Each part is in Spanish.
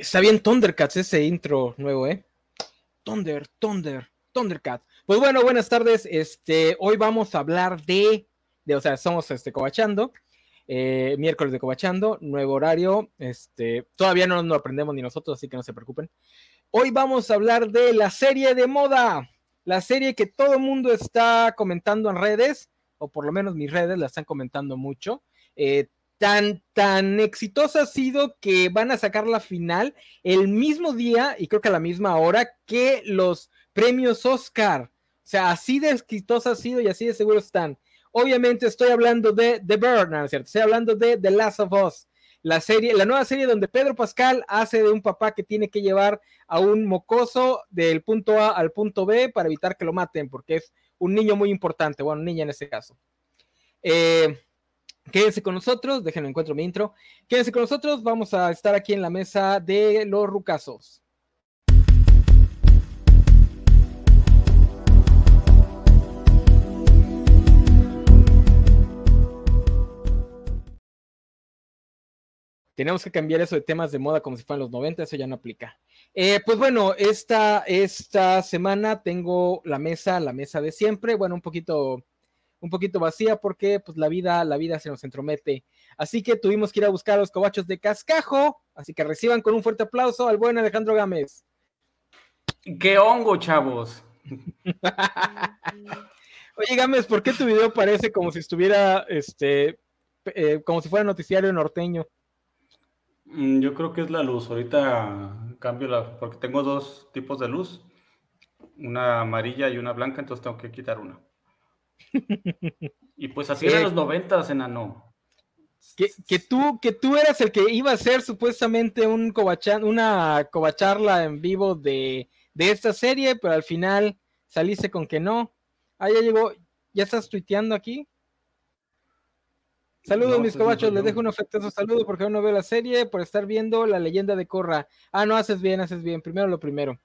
Está bien Thundercats ese intro nuevo, ¿eh? Thunder, Thunder, Thundercats. Pues bueno, buenas tardes. Este, hoy vamos a hablar de, de o sea, somos este Cobachando, eh, miércoles de Cobachando, nuevo horario. Este, todavía no lo aprendemos ni nosotros, así que no se preocupen. Hoy vamos a hablar de la serie de moda, la serie que todo el mundo está comentando en redes, o por lo menos mis redes la están comentando mucho. Eh, tan, tan exitosa ha sido que van a sacar la final el mismo día y creo que a la misma hora que los premios Oscar. O sea, así de exitosa ha sido y así de seguro están. Obviamente estoy hablando de The Bird, ¿no es cierto? Estoy hablando de The Last of Us, la serie, la nueva serie donde Pedro Pascal hace de un papá que tiene que llevar a un mocoso del punto A al punto B para evitar que lo maten, porque es un niño muy importante, bueno, niña en este caso. Eh, Quédense con nosotros, déjenme encuentro mi intro. Quédense con nosotros, vamos a estar aquí en la mesa de los rucasos. Tenemos que cambiar eso de temas de moda como si fueran los 90, eso ya no aplica. Eh, pues bueno, esta, esta semana tengo la mesa, la mesa de siempre, bueno, un poquito un poquito vacía porque pues la vida, la vida se nos entromete. Así que tuvimos que ir a buscar a los cobachos de cascajo, así que reciban con un fuerte aplauso al buen Alejandro Gámez. ¡Qué hongo, chavos! Oye, Gámez, ¿por qué tu video parece como si estuviera, este, eh, como si fuera noticiario norteño? Mm, yo creo que es la luz. Ahorita cambio la, porque tengo dos tipos de luz, una amarilla y una blanca, entonces tengo que quitar una y pues así eran los noventas, enano. Que, que, tú, que tú eras el que iba a ser supuestamente un una covacharla en vivo de, de, esta serie, pero al final saliste con que no. Ah, ya llegó, ya estás tuiteando aquí. Saludos, mis cobachos, les dejo un afectuoso saludo porque aún no veo la serie por estar viendo la leyenda de Corra. Ah, no, haces bien, haces bien. Primero lo primero.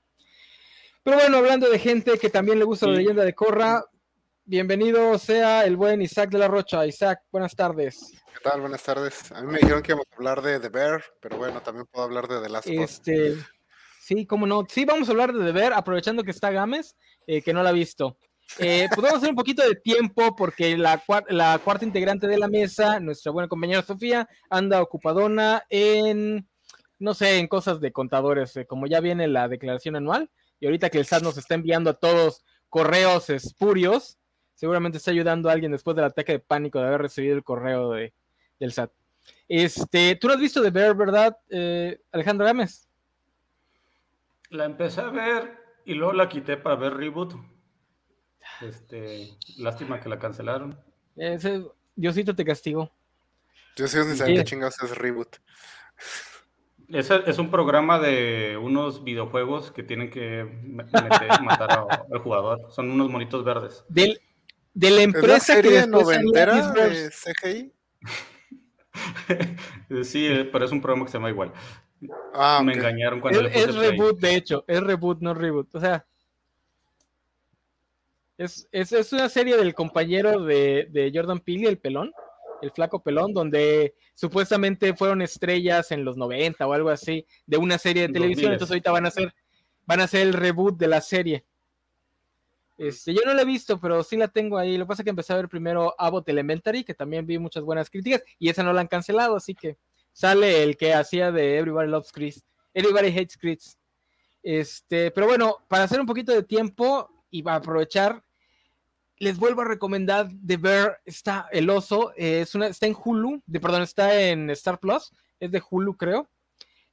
Pero bueno, hablando de gente que también le gusta la leyenda de Corra, Bienvenido sea el buen Isaac de la Rocha. Isaac, buenas tardes. ¿Qué tal? Buenas tardes. A mí me dijeron que íbamos a hablar de The Bear, pero bueno, también puedo hablar de The Last of Us. Este, sí, cómo no. Sí, vamos a hablar de The Bear, aprovechando que está Gámez, eh, que no la ha visto. Eh, podemos hacer un poquito de tiempo porque la, la cuarta integrante de la mesa, nuestra buena compañera Sofía, anda ocupadona en, no sé, en cosas de contadores, eh, como ya viene la declaración anual, y ahorita que el SAT nos está enviando a todos correos espurios, seguramente está ayudando a alguien después del ataque de pánico de haber recibido el correo de, del SAT. Este, tú lo has visto de ver, ¿verdad, eh, Alejandro Gámez? La empecé a ver y luego la quité para ver Reboot. Este, lástima que la cancelaron. Ese, Diosito te castigó. Yo sé saben qué chingados es Reboot. Es, es, un programa de unos videojuegos que tienen que meter, matar al jugador. Son unos monitos verdes. Del, de la empresa que que noventera de CGI. sí, eh, pero es un programa que se llama igual. Ah, Me engañaron cuando es, le puse Es reboot, de hecho, es reboot, no reboot. O sea, es, es, es una serie del compañero de, de Jordan Peele, el pelón, el flaco pelón, donde supuestamente fueron estrellas en los 90 o algo así, de una serie de televisión. Entonces ahorita van a hacer, van a hacer el reboot de la serie. Este, yo no la he visto, pero sí la tengo ahí. Lo que pasa es que empecé a ver primero Abbott Elementary, que también vi muchas buenas críticas, y esa no la han cancelado, así que sale el que hacía de Everybody Loves Chris. Everybody Hates Chris. Este, pero bueno, para hacer un poquito de tiempo y para aprovechar, les vuelvo a recomendar de ver está El Oso, es una, está en Hulu, de, perdón, está en Star Plus, es de Hulu, creo.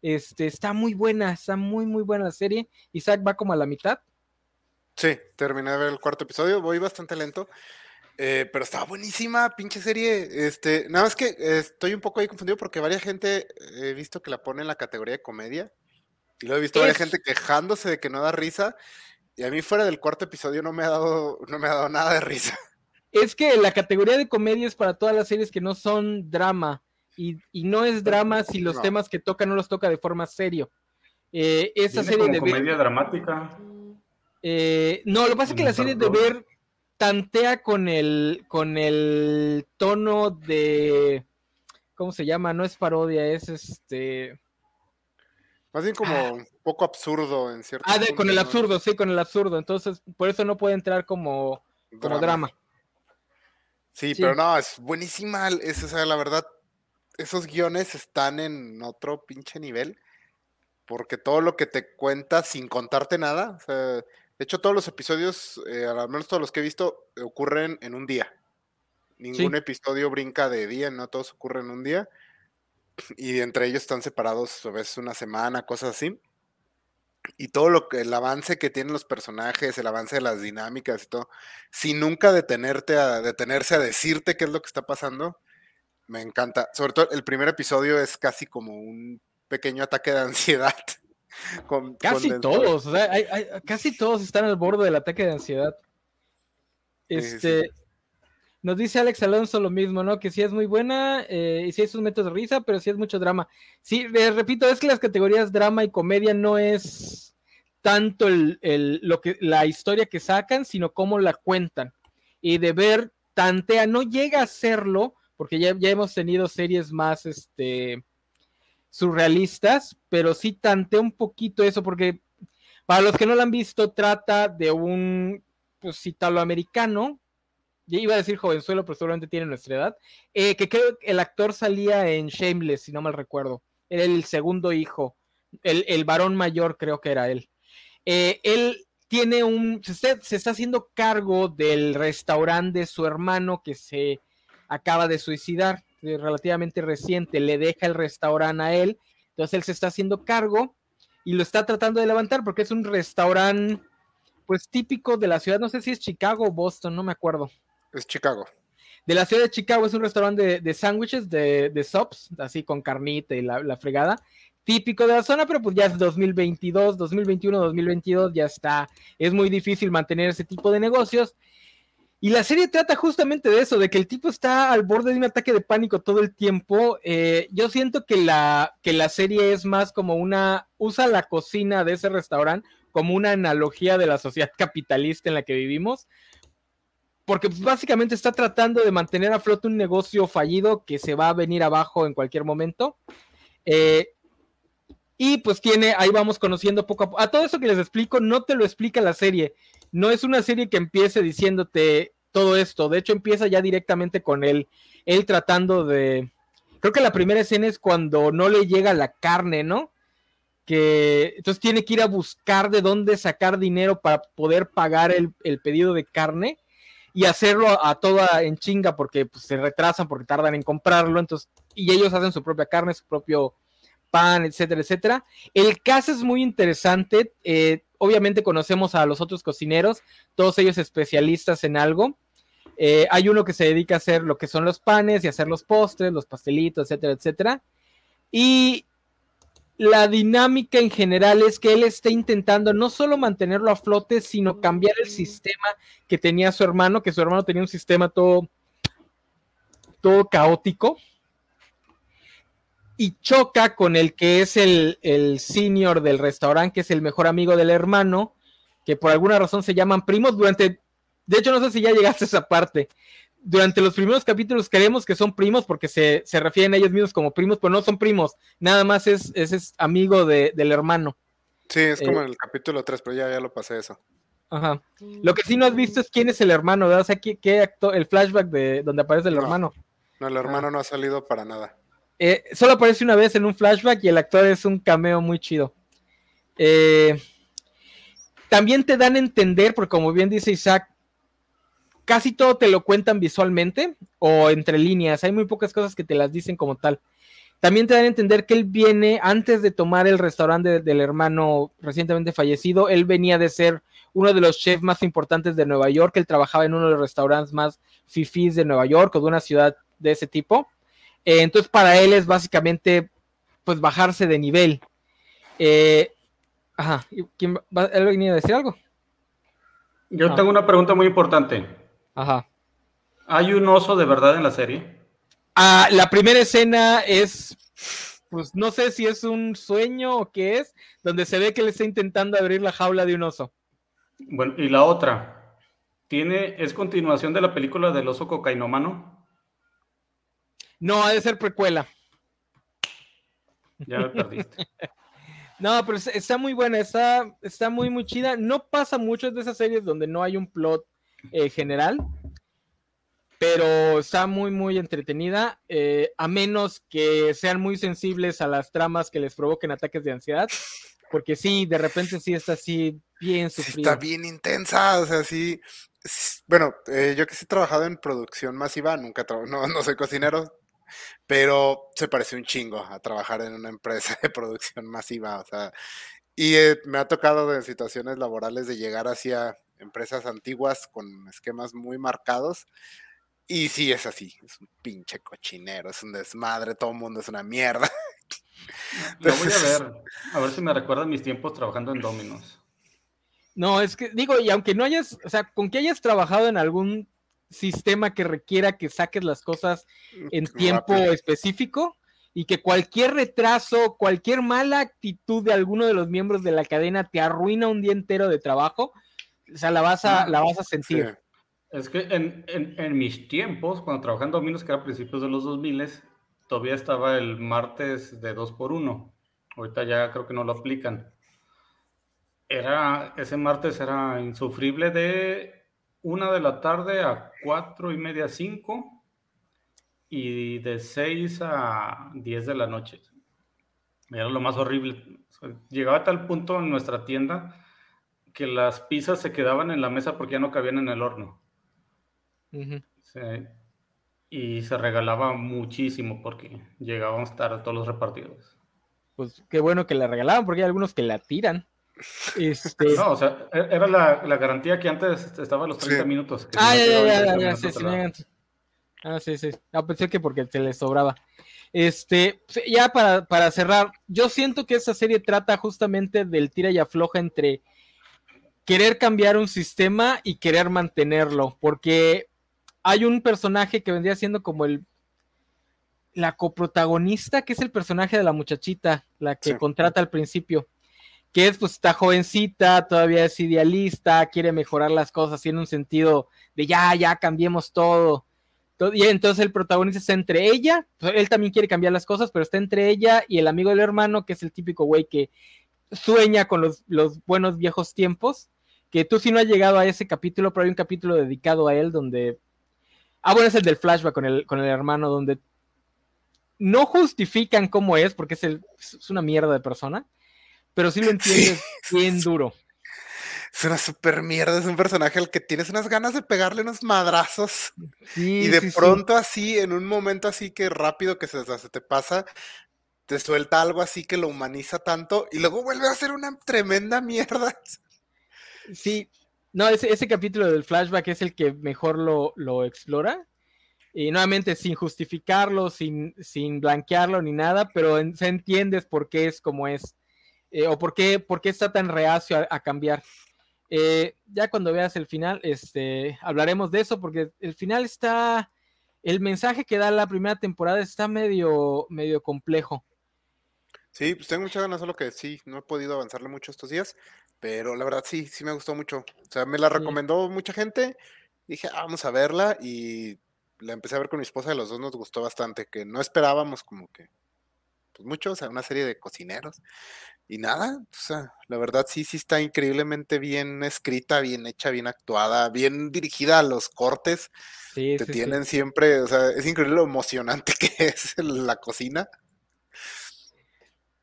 Este, está muy buena, está muy, muy buena la serie. Isaac va como a la mitad. Sí, terminé de ver el cuarto episodio, voy bastante lento, eh, pero estaba buenísima, pinche serie. Este, nada más que eh, estoy un poco ahí confundido porque varias gente he visto que la pone en la categoría de comedia y lo he visto varias gente quejándose de que no da risa y a mí fuera del cuarto episodio no me ha dado, no me ha dado nada de risa. Es que la categoría de comedia es para todas las series que no son drama y, no es drama si los temas que toca no los toca de forma serio. Eh, esa serie de comedia dramática. Eh, no, lo que pasa es que la serie de ver tantea con el, con el tono de. ¿Cómo se llama? No es parodia, es este. Más bien como Ah. un poco absurdo en cierto Ah, de- con el absurdo, sí, con el absurdo. Entonces, por eso no puede entrar como, como drama. Sí, Sí. pero no, es buenísima. Es, o sea, la verdad, esos guiones están en otro pinche nivel. Porque todo lo que te cuenta sin contarte nada. O sea, de hecho, todos los episodios, eh, al menos todos los que he visto, ocurren en un día. Ningún Sí. episodio brinca de día, no todos ocurren en un día. Y entre ellos están separados a veces una semana, cosas así. Y todo lo que, el avance que tienen los personajes, el avance de las dinámicas y todo, sin nunca detenerte a detenerse a decirte qué es lo que está pasando, me encanta. Sobre todo el primer episodio es casi como un pequeño ataque de ansiedad. con- Casi con todos, o sea, hay- hay- casi todos están al borde del ataque de ansiedad. Sí, sí, Este, nos dice Alex Alonso lo mismo, ¿no? Que sí es muy buena eh, y sí hay sus métodos de risa, pero sí es mucho drama. Sí, repito, es que las categorías drama y comedia no es tanto el, el- lo que, la historia que sacan, sino cómo la cuentan. Y de ver, tantea, no llega a serlo, porque ya, ya hemos tenido series más, este, surrealistas, pero sí tantea un poquito eso, porque para los que no lo han visto, trata de un, pues, italoamericano, ya iba a decir jovenzuelo, pero seguramente tiene nuestra edad, eh, que creo que el actor salía en Shameless, si no mal recuerdo, era el segundo hijo, el, el varón mayor creo que era él. Eh, él tiene un, se está, se está haciendo cargo del restaurante de su hermano que se acaba de suicidar, relativamente reciente, le deja el restaurante a él, entonces él se está haciendo cargo y lo está tratando de levantar porque es un restaurante pues típico de la ciudad, no sé si es Chicago o Boston, no me acuerdo. Es Chicago. De la ciudad de Chicago es un restaurante de, de sándwiches, de, de subs, así con carnita y la, la fregada, típico de la zona, pero pues ya es 2022, 2021, 2022, ya está, es muy difícil mantener ese tipo de negocios. Y la serie trata justamente de eso, de que el tipo está al borde de un ataque de pánico todo el tiempo. Eh, yo siento que la, que la serie es más como una, usa la cocina de ese restaurante como una analogía de la sociedad capitalista en la que vivimos, porque básicamente está tratando de mantener a flote un negocio fallido que se va a venir abajo en cualquier momento. Eh, y pues tiene, ahí vamos conociendo poco a poco. A todo eso que les explico, no te lo explica la serie. No es una serie que empiece diciéndote todo esto. De hecho, empieza ya directamente con él, él tratando de. Creo que la primera escena es cuando no le llega la carne, ¿no? Que entonces tiene que ir a buscar de dónde sacar dinero para poder pagar el, el pedido de carne y hacerlo a, toda en chinga porque pues, se retrasan, porque tardan en comprarlo. Entonces, y ellos hacen su propia carne, su propio pan, etcétera, etcétera. El caso es muy interesante. Eh, obviamente conocemos a los otros cocineros, todos ellos especialistas en algo. Eh, hay uno que se dedica a hacer lo que son los panes y hacer los postres, los pastelitos, etcétera, etcétera. Y la dinámica en general es que él está intentando no solo mantenerlo a flote, sino cambiar el sistema que tenía su hermano, que su hermano tenía un sistema todo, todo caótico y choca con el que es el, el senior del restaurante, que es el mejor amigo del hermano, que por alguna razón se llaman primos durante, de hecho no sé si ya llegaste a esa parte, durante los primeros capítulos creemos que son primos porque se, se refieren a ellos mismos como primos, pero no son primos, nada más es, es, es amigo de, del hermano. Sí, es como eh, en el capítulo 3, pero ya, ya lo pasé eso. Ajá. Lo que sí no has visto es quién es el hermano, ¿verdad? O sea, ¿qué, qué actor, el flashback de donde aparece el no, hermano. No, el hermano ah. no ha salido para nada. Eh, solo aparece una vez en un flashback y el actor es un cameo muy chido. Eh, también te dan a entender, porque como bien dice Isaac, casi todo te lo cuentan visualmente o entre líneas. Hay muy pocas cosas que te las dicen como tal. También te dan a entender que él viene, antes de tomar el restaurante de, del hermano recientemente fallecido, él venía de ser uno de los chefs más importantes de Nueva York. Él trabajaba en uno de los restaurantes más fifís de Nueva York o de una ciudad de ese tipo. Eh, entonces, para él es básicamente pues bajarse de nivel. Eh, ajá, ¿quién va, ¿él venía a decir algo? Yo ah. tengo una pregunta muy importante. Ajá. ¿Hay un oso de verdad en la serie? Ah, la primera escena es, pues no sé si es un sueño o qué es, donde se ve que le está intentando abrir la jaula de un oso. Bueno, y la otra, ¿tiene, ¿es continuación de la película del oso cocainómano? No, ha de ser precuela. Ya me perdiste. No, pero está muy buena, está, está muy, muy chida. No pasa mucho de esas series donde no hay un plot eh, general, pero está muy, muy entretenida, eh, a menos que sean muy sensibles a las tramas que les provoquen ataques de ansiedad, porque sí, de repente sí está así bien sufrida. está bien intensa, o sea, sí. Bueno, eh, yo que sí he trabajado en producción masiva, nunca no, no soy cocinero, pero se parece un chingo a trabajar en una empresa de producción masiva, o sea, y eh, me ha tocado de situaciones laborales de llegar hacia empresas antiguas con esquemas muy marcados. Y sí, es así, es un pinche cochinero, es un desmadre, todo el mundo es una mierda. Lo voy a ver, a ver si me recuerdan mis tiempos trabajando en Dominos. No, es que digo, y aunque no hayas, o sea, con que hayas trabajado en algún sistema que requiera que saques las cosas en tiempo específico y que cualquier retraso, cualquier mala actitud de alguno de los miembros de la cadena te arruina un día entero de trabajo, o sea, la vas a, la vas a sentir. Es que en, en, mis tiempos, cuando trabajaba en Dominos, que era a principios de los 2000, todavía estaba el martes de 2 por 1 Ahorita ya creo que no lo aplican. Era, ese martes era insufrible de una de la tarde a cuatro y media, cinco, y de seis a diez de la noche. Era lo más horrible. Llegaba a tal punto en nuestra tienda que las pizzas se quedaban en la mesa porque ya no cabían en el horno. y se regalaba muchísimo porque llegábamos tarde todos los repartidores. Pues qué bueno que la regalaban porque hay algunos que la tiran. Este... No, o sea, e-, era la, la garantía que antes estaba a los 30 minutos. Ah, ya, ya, ya, ya, sí, sí, Ah, sí, sí. Ah, pensé que porque te le sobraba. Este, ya para, para cerrar, yo siento que esa serie trata justamente del tira y afloja entre querer cambiar un sistema y querer mantenerlo, porque hay un personaje que vendría siendo como el la coprotagonista, que es el personaje de la muchachita, la que contrata al principio que es pues está jovencita, todavía es idealista, quiere mejorar las cosas, tiene un sentido de ya, ya cambiemos todo. Y entonces el protagonista está entre ella, pues, él también quiere cambiar las cosas, pero está entre ella y el amigo del hermano, que es el típico güey que sueña con los, los buenos viejos tiempos, que tú sí no has llegado a ese capítulo, pero hay un capítulo dedicado a él donde... Ah, bueno, es el del flashback con el, con el hermano, donde no justifican cómo es, porque es, el, es una mierda de persona, pero sí lo entiendes bien duro. Es una super mierda, es un personaje al que tienes unas ganas de pegarle unos madrazos. y de pronto así, en un momento así que rápido que se, se, te pasa, te suelta algo así que lo humaniza tanto y luego vuelve a ser una tremenda mierda. Sí, no, ese, ese capítulo del flashback es el que mejor lo, lo explora. Y nuevamente sin justificarlo, sin, sin blanquearlo ni nada, pero se entiendes por qué es como es. Eh, o por qué, por qué, está tan reacio a, cambiar. Eh, ya cuando veas el final, este, hablaremos de eso, porque el final está, el mensaje que da la primera temporada está medio, medio complejo. Sí, pues tengo muchas ganas, solo que sí, no he podido avanzarle mucho estos días, pero la verdad sí, sí me gustó mucho. O sea, me la recomendó mucha gente, dije, ah, vamos a verla y la empecé a ver con mi esposa y los dos nos gustó bastante, que no esperábamos como que pues mucho, o sea, una serie de cocineros. Y nada, o sea, la verdad sí, sí está increíblemente bien escrita, bien hecha, bien actuada, bien dirigida a los cortes. Sí, Te tienen siempre, o sea, es increíble lo emocionante que es la cocina.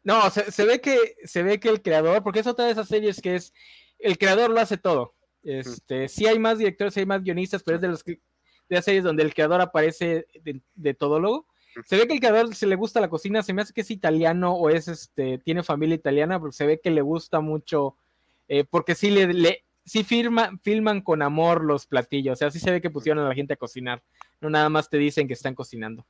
No, se, ve que se ve que el creador, porque es otra de esas series que es el creador lo hace todo. Este, sí hay más directores, sí hay más guionistas, pero es de los que de las series donde el creador aparece de, de todólogo. Se ve que el creador se le gusta la cocina, se me hace que es italiano o es este, tiene familia italiana, porque se ve que le gusta mucho, eh, porque sí le, le sí firma, filman con amor los platillos, o sea, sí se ve que pusieron a la gente a cocinar, no nada más te dicen que están cocinando.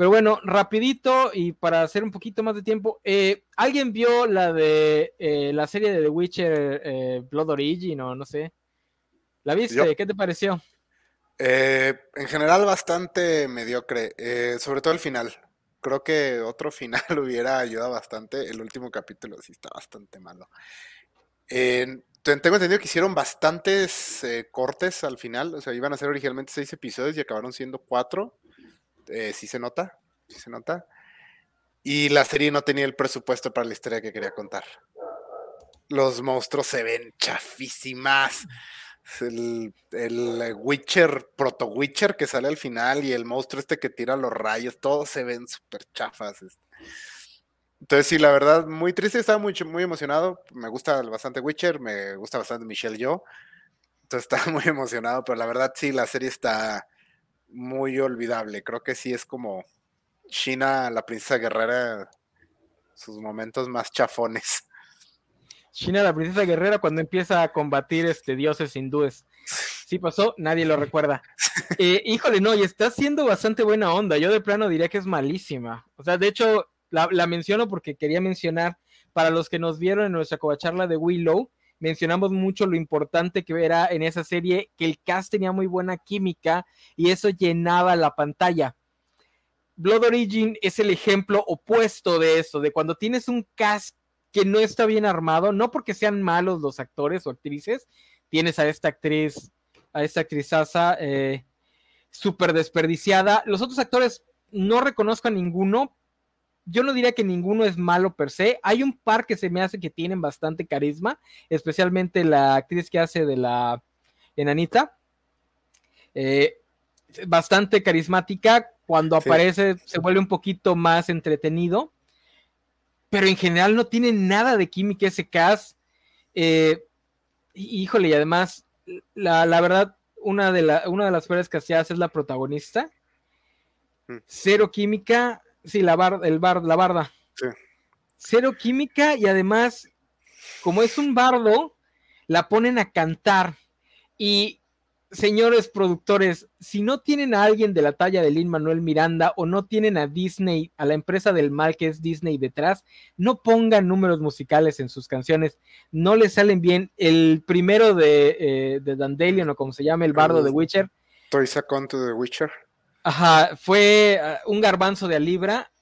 Pero bueno, rapidito y para hacer un poquito más de tiempo, eh, ¿alguien vio la de eh, la serie de The Witcher Blood Origin o no sé? ¿La viste? ¿Qué te pareció? Eh, en general bastante mediocre, eh, sobre todo el final. Creo que otro final hubiera ayudado bastante. El último capítulo sí está bastante malo. tengo entendido que hicieron bastantes eh, cortes al final. O sea, iban a ser originalmente seis episodios y acabaron siendo cuatro. Sí se nota, sí se nota. Y la serie no tenía el presupuesto para la historia que quería contar. Los monstruos se ven chafísimas. El, el Witcher, proto Witcher que sale al final y el monstruo este que tira los rayos, todos se ven súper chafas. este. Entonces, sí, la verdad, muy triste, estaba muy, muy emocionado. Me gusta bastante Witcher, me gusta bastante Michelle Yo. Entonces, estaba muy emocionado, pero la verdad, sí, la serie está muy olvidable. Creo que sí es como China, la princesa guerrera, sus momentos más chafones. China, la princesa guerrera, cuando empieza a combatir este, dioses hindúes. Sí pasó, nadie lo recuerda. Eh, híjole, no, y está siendo bastante buena onda. Yo de plano diría que es malísima. O sea, de hecho, la, la menciono porque quería mencionar, para los que nos vieron en nuestra covacharla de Willow, mencionamos mucho lo importante que era en esa serie, que el cast tenía muy buena química y eso llenaba la pantalla. Blood Origin es el ejemplo opuesto de eso, de cuando tienes un cast que no está bien armado, no porque sean malos los actores o actrices, tienes a esta actriz, a esta actrizaza eh, súper desperdiciada. Los otros actores no reconozco a ninguno. Yo no diría que ninguno es malo per se. Hay un par que se me hace que tienen bastante carisma, especialmente la actriz que hace de la enanita. Eh, bastante carismática. Cuando Sí. aparece se vuelve un poquito más entretenido. Pero en general no tiene nada de química ese cast. Eh, hí- híjole, y además, la, la verdad, una de, la, una de las peores casteadas es la protagonista. Mm. Cero química. Sí, la, bar, el bar, la barda. Sí. Cero química y además, como es un bardo, la ponen a cantar. Y señores productores, si no tienen a alguien de la talla de Lin Manuel Miranda o no tienen a Disney, a la empresa del mal que es Disney detrás, no pongan números musicales en sus canciones, no les salen bien. El primero de, eh, de Dandelion o como se llama, el bardo de Witcher, Toy Second to the Witcher. Ajá, fue ah, un garbanzo de libra.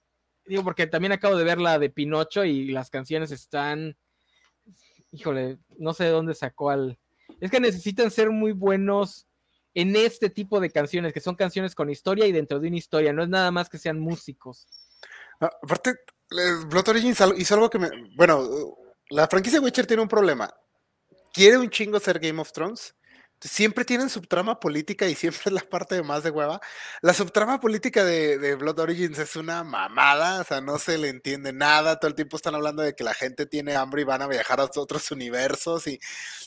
Digo, porque también acabo de ver la de Pinocho y las canciones están, híjole, no sé de dónde sacó al, es que necesitan ser muy buenos en este tipo de canciones, que son canciones con historia y dentro de una historia, no es nada más que sean músicos. Ah, aparte, Blood Origin hizo algo- que me. Bueno, la franquicia Witcher tiene un problema. Quiere un chingo ser Game of Thrones. Siempre tienen subtrama política y siempre es la parte de más de hueva. La subtrama política de, de Blood Origins es una mamada, o sea, no se le entiende nada. Todo el tiempo están hablando de que la gente tiene hambre y van a viajar a otros universos y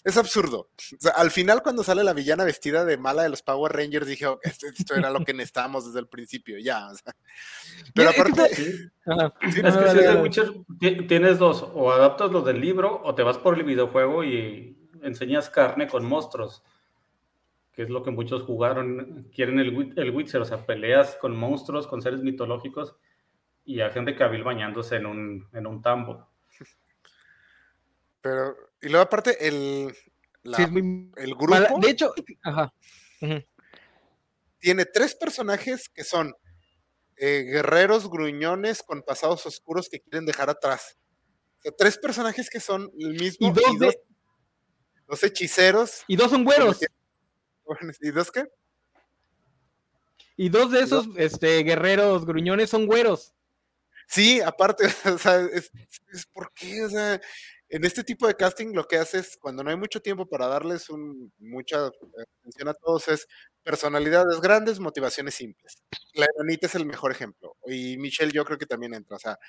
es absurdo. O sea, al final, cuando sale la villana vestida de mala de los Power Rangers, dije, "Ok, esto, esto era lo que necesitábamos desde el principio, ya. o sea. Pero Es que aparte, Sí. Ajá. Sí, Es que dale, si es de. Witcher, ti- tienes dos, o adaptas los del libro o te vas por el videojuego y enseñas carne con monstruos, que es lo que muchos jugaron, quieren el, el Witcher, o sea, peleas con monstruos, con seres mitológicos y a gente Cavill bañándose en un, en un tambo. pero, y luego aparte, el, la- Sí, es muy el mala. grupo De hecho, ajá. Tiene tres personajes que son eh, guerreros gruñones con pasados oscuros que quieren dejar atrás. O sea, tres personajes que son el mismo Y dos, de- dos hechiceros. y dos son güeros. ¿Y dos qué? Y dos de esos este, guerreros gruñones son güeros. Sí, aparte, o sea, es, es por qué, o sea, en este tipo de casting lo que haces cuando no hay mucho tiempo para darles un, mucha eh, atención a todos es personalidades grandes, motivaciones simples. La Enanita es el mejor ejemplo. Y Michelle yo creo que también entra. O sea,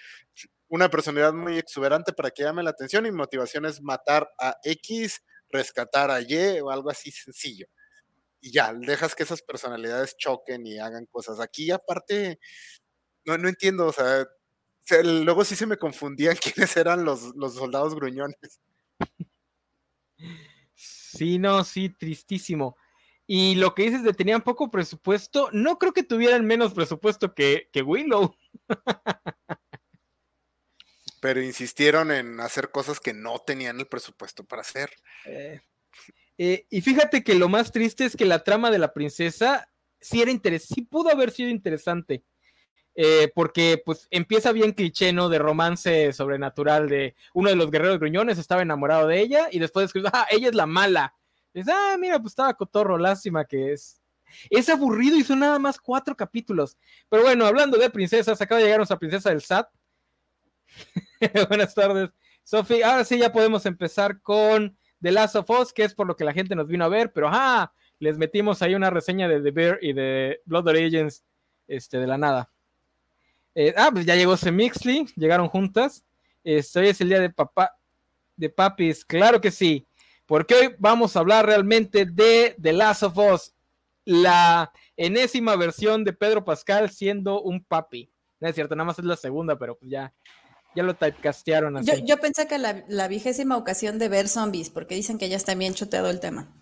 una personalidad muy exuberante para que llame la atención y motivación es matar a X, rescatar a Y o algo así sencillo. Y ya, dejas que esas personalidades choquen y hagan cosas. Aquí aparte, no, no entiendo, o sea, luego sí se me confundían quiénes eran los, los soldados gruñones. Sí, no, sí, tristísimo. Y lo que dices de tenían poco presupuesto, no creo que tuvieran menos presupuesto que, que Willow. Pero insistieron en hacer cosas que no tenían el presupuesto para hacer. Eh, eh, y fíjate que lo más triste es que la trama de la princesa sí era interesante, sí pudo haber sido interesante. Eh, porque pues empieza bien cliché, ¿no? De romance sobrenatural de uno de los guerreros gruñones estaba enamorado de ella y después descubrió, ah, ella es la mala. Es, ah, mira, pues estaba cotorro, lástima que es. Es aburrido y son nada más cuatro capítulos. Pero bueno, hablando de princesas, acaba de llegar nuestra princesa del SAT. Buenas tardes, Sofi. Ahora sí ya podemos empezar con The Last of Us, que es por lo que la gente nos vino a ver, pero ajá, les metimos ahí una reseña de The Bear y de Blood Origins este, de la nada. Eh, ah, pues ya llegó Semixley, llegaron juntas. Este, hoy es el día de papá, de papis, claro que sí, porque hoy vamos a hablar realmente de The Last of Us, la enésima versión de Pedro Pascal siendo un papi. No es cierto, nada más es la segunda, pero pues ya, ya lo typecastearon así. Yo, yo pensé que la, la, vigésima ocasión de ver zombies, porque dicen que ya está bien choteado el tema.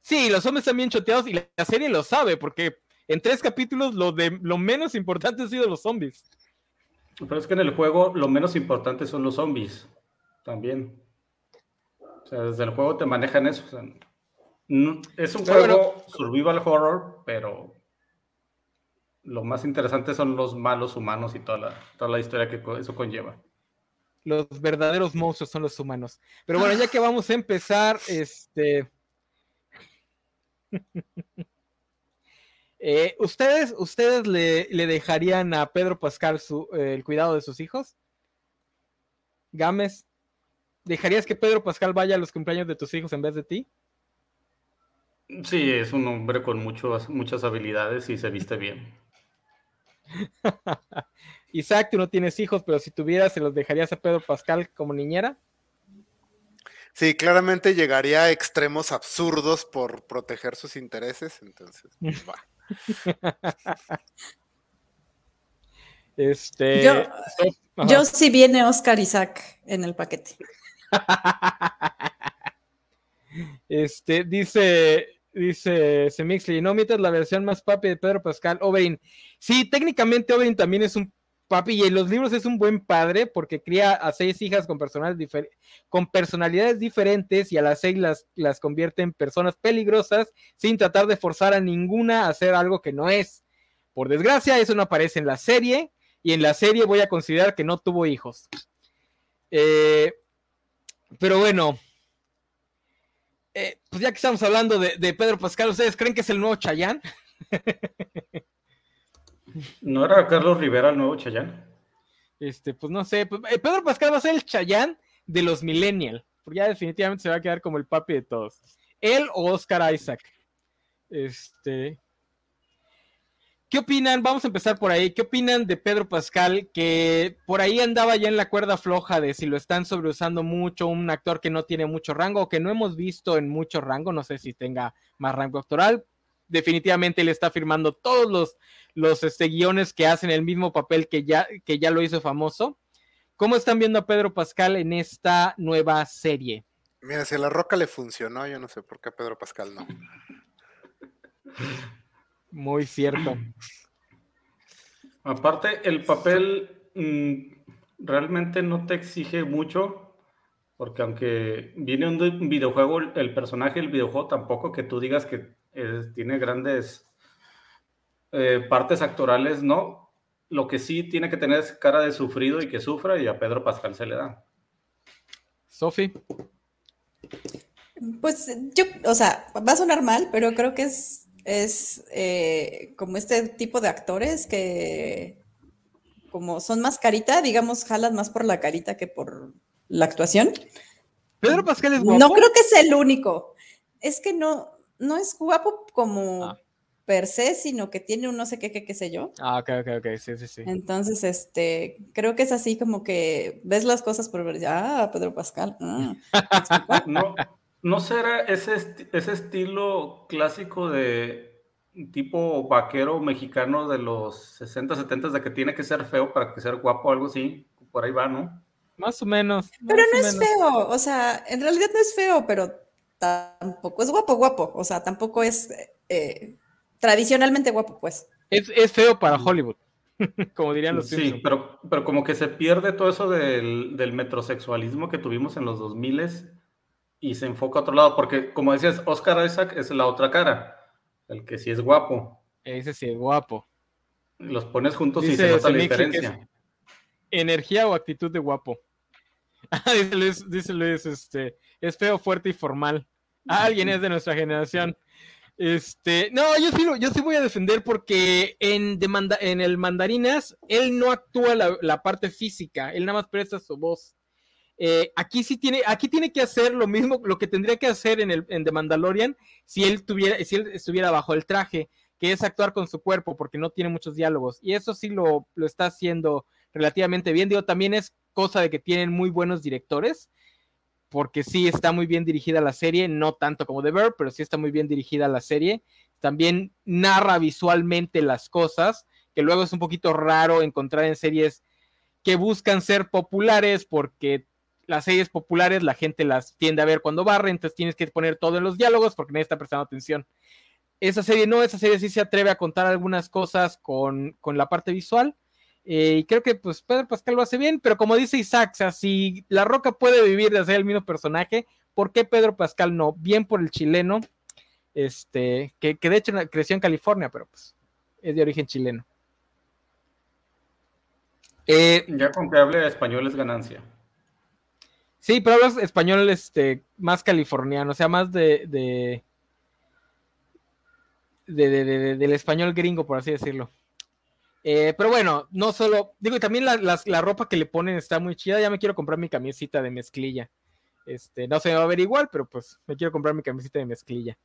Sí, los zombies están bien choteados y la, la serie lo sabe, porque en tres capítulos lo, de, lo menos importante han sido los zombies. Pero es que en el juego lo menos importante son los zombies, también. O sea, desde el juego te manejan eso. O sea, no, es un pero juego bueno, survival horror, pero lo más interesante son los malos humanos y toda la, toda la historia que eso conlleva. Los verdaderos monstruos son los humanos. Pero bueno, ya que vamos a empezar, este... Eh, ¿Ustedes, ustedes le, le, dejarían a Pedro Pascal su, eh, el cuidado de sus hijos? Gámez, ¿dejarías que Pedro Pascal vaya a los cumpleaños de tus hijos en vez de ti? Sí, es un hombre con muchos, muchas habilidades y se viste bien. Isaac, tú no tienes hijos, pero si tuvieras, ¿se los dejarías a Pedro Pascal como niñera? Sí, claramente llegaría a extremos absurdos por proteger sus intereses, entonces, pues, va. este. Yo, yo sí viene Oscar Isaac en el paquete. este, dice. Dice Semixley, no mientras la versión más papi de Pedro Pascal, Oberyn. Sí, técnicamente Oberyn también es un papi y en los libros es un buen padre porque cría a seis hijas con, con personalidades diferentes y a las seis las, las convierte en personas peligrosas sin tratar de forzar a ninguna a hacer algo que no es. Por desgracia, eso no aparece en la serie y en la serie voy a considerar que no tuvo hijos. Eh, pero bueno, eh, pues ya que estamos hablando de, de, Pedro Pascal, ¿ustedes creen que es el nuevo Chayán? ¿No era Carlos Rivera el nuevo Chayán? Este, pues no sé. Pues, eh, Pedro Pascal va a ser el Chayán de los Millennial. Porque ya definitivamente se va a quedar como el papi de todos. Él o Oscar Isaac. Este. ¿Qué opinan? Vamos a empezar por ahí. ¿Qué opinan de Pedro Pascal? Que por ahí andaba ya en la cuerda floja de si lo están sobreusando mucho, un actor que no tiene mucho rango o que no hemos visto en mucho rango. No sé si tenga más rango actoral. Definitivamente él está firmando todos los, los este, guiones que hacen el mismo papel que ya, que ya lo hizo famoso. ¿Cómo están viendo a Pedro Pascal en esta nueva serie? Mira, si a La Roca le funcionó, yo no sé por qué a Pedro Pascal no. Muy cierto. Aparte, el papel mmm, realmente no te exige mucho, porque aunque viene un videojuego, el personaje del videojuego tampoco que tú digas que eh, tiene grandes eh, partes actorales, no. Lo que sí tiene que tener es cara de sufrido y que sufra, y a Pedro Pascal se le da. Sofi. Pues yo, o sea, va a sonar mal, pero creo que es, es eh, como este tipo de actores que como son más carita, digamos, jalan más por la carita que por la actuación. Pedro Pascal es guapo. No creo que sea el único. Es que no, no es guapo como ah. per se, sino que tiene un no sé qué, qué, qué sé yo. Ah, ok, ok, ok, sí, sí, sí. Entonces, este, creo que es así como que ves las cosas por ver, ah, Pedro Pascal. Ah, no, no será ese, esti ese estilo clásico de tipo vaquero mexicano de los 60, 70 de que tiene que ser feo para que ser guapo o algo así, por ahí va, ¿no? Más o menos. Pero no es menos. feo, o sea, en realidad no es feo, pero tampoco es guapo, guapo. O sea, tampoco es eh, tradicionalmente guapo, pues. Es, es, feo para Hollywood, como dirían los Sí, pero, pero como que se pierde todo eso del, del metrosexualismo que tuvimos en los 2000 y se enfoca a otro lado, porque como decías, Oscar Isaac es la otra cara, el que sí es guapo. Ese sí es guapo. Los pones juntos Dice, y se nota la diferencia. energía o actitud de guapo. dice Luis, dice Luis, este, es feo, fuerte y formal. Alguien es de nuestra generación. Este, no, yo sí, yo sí voy a defender porque en, en el Mandarinas él no actúa la, parte física, él nada más presta su voz. Eh, aquí sí tiene, aquí tiene que hacer lo mismo, lo que tendría que hacer en, el, en The Mandalorian si él tuviera, si él estuviera bajo el traje, que es actuar con su cuerpo porque no tiene muchos diálogos. Y eso sí lo, lo está haciendo relativamente bien. Digo, también es cosa de que tienen muy buenos directores porque sí está muy bien dirigida la serie, no tanto como The Bear, pero sí está muy bien dirigida la serie. También narra visualmente las cosas, que luego es un poquito raro encontrar en series que buscan ser populares, porque las series populares la gente las tiende a ver cuando barre, entonces tienes que poner todo en los diálogos porque nadie está prestando atención. Esa serie no, esa serie sí se atreve a contar algunas cosas con, con la parte visual eh, y creo que pues Pedro Pascal lo hace bien, pero como dice Isaac, o sea, si La Roca puede vivir de hacer el mismo personaje, ¿por qué Pedro Pascal no? Bien por el chileno, este, que, de hecho creció en California, pero pues es de origen chileno. Eh, ya con que hable español es ganancia. Sí, pero hablas español este, más californiano, o sea, más de, de, de del español gringo, por así decirlo. Eh, pero bueno, no solo, digo, y también la, ropa que le ponen está muy chida. Ya me quiero comprar mi camisita de mezclilla. Este, no se me va a ver igual, pero pues me quiero comprar mi camisita de mezclilla.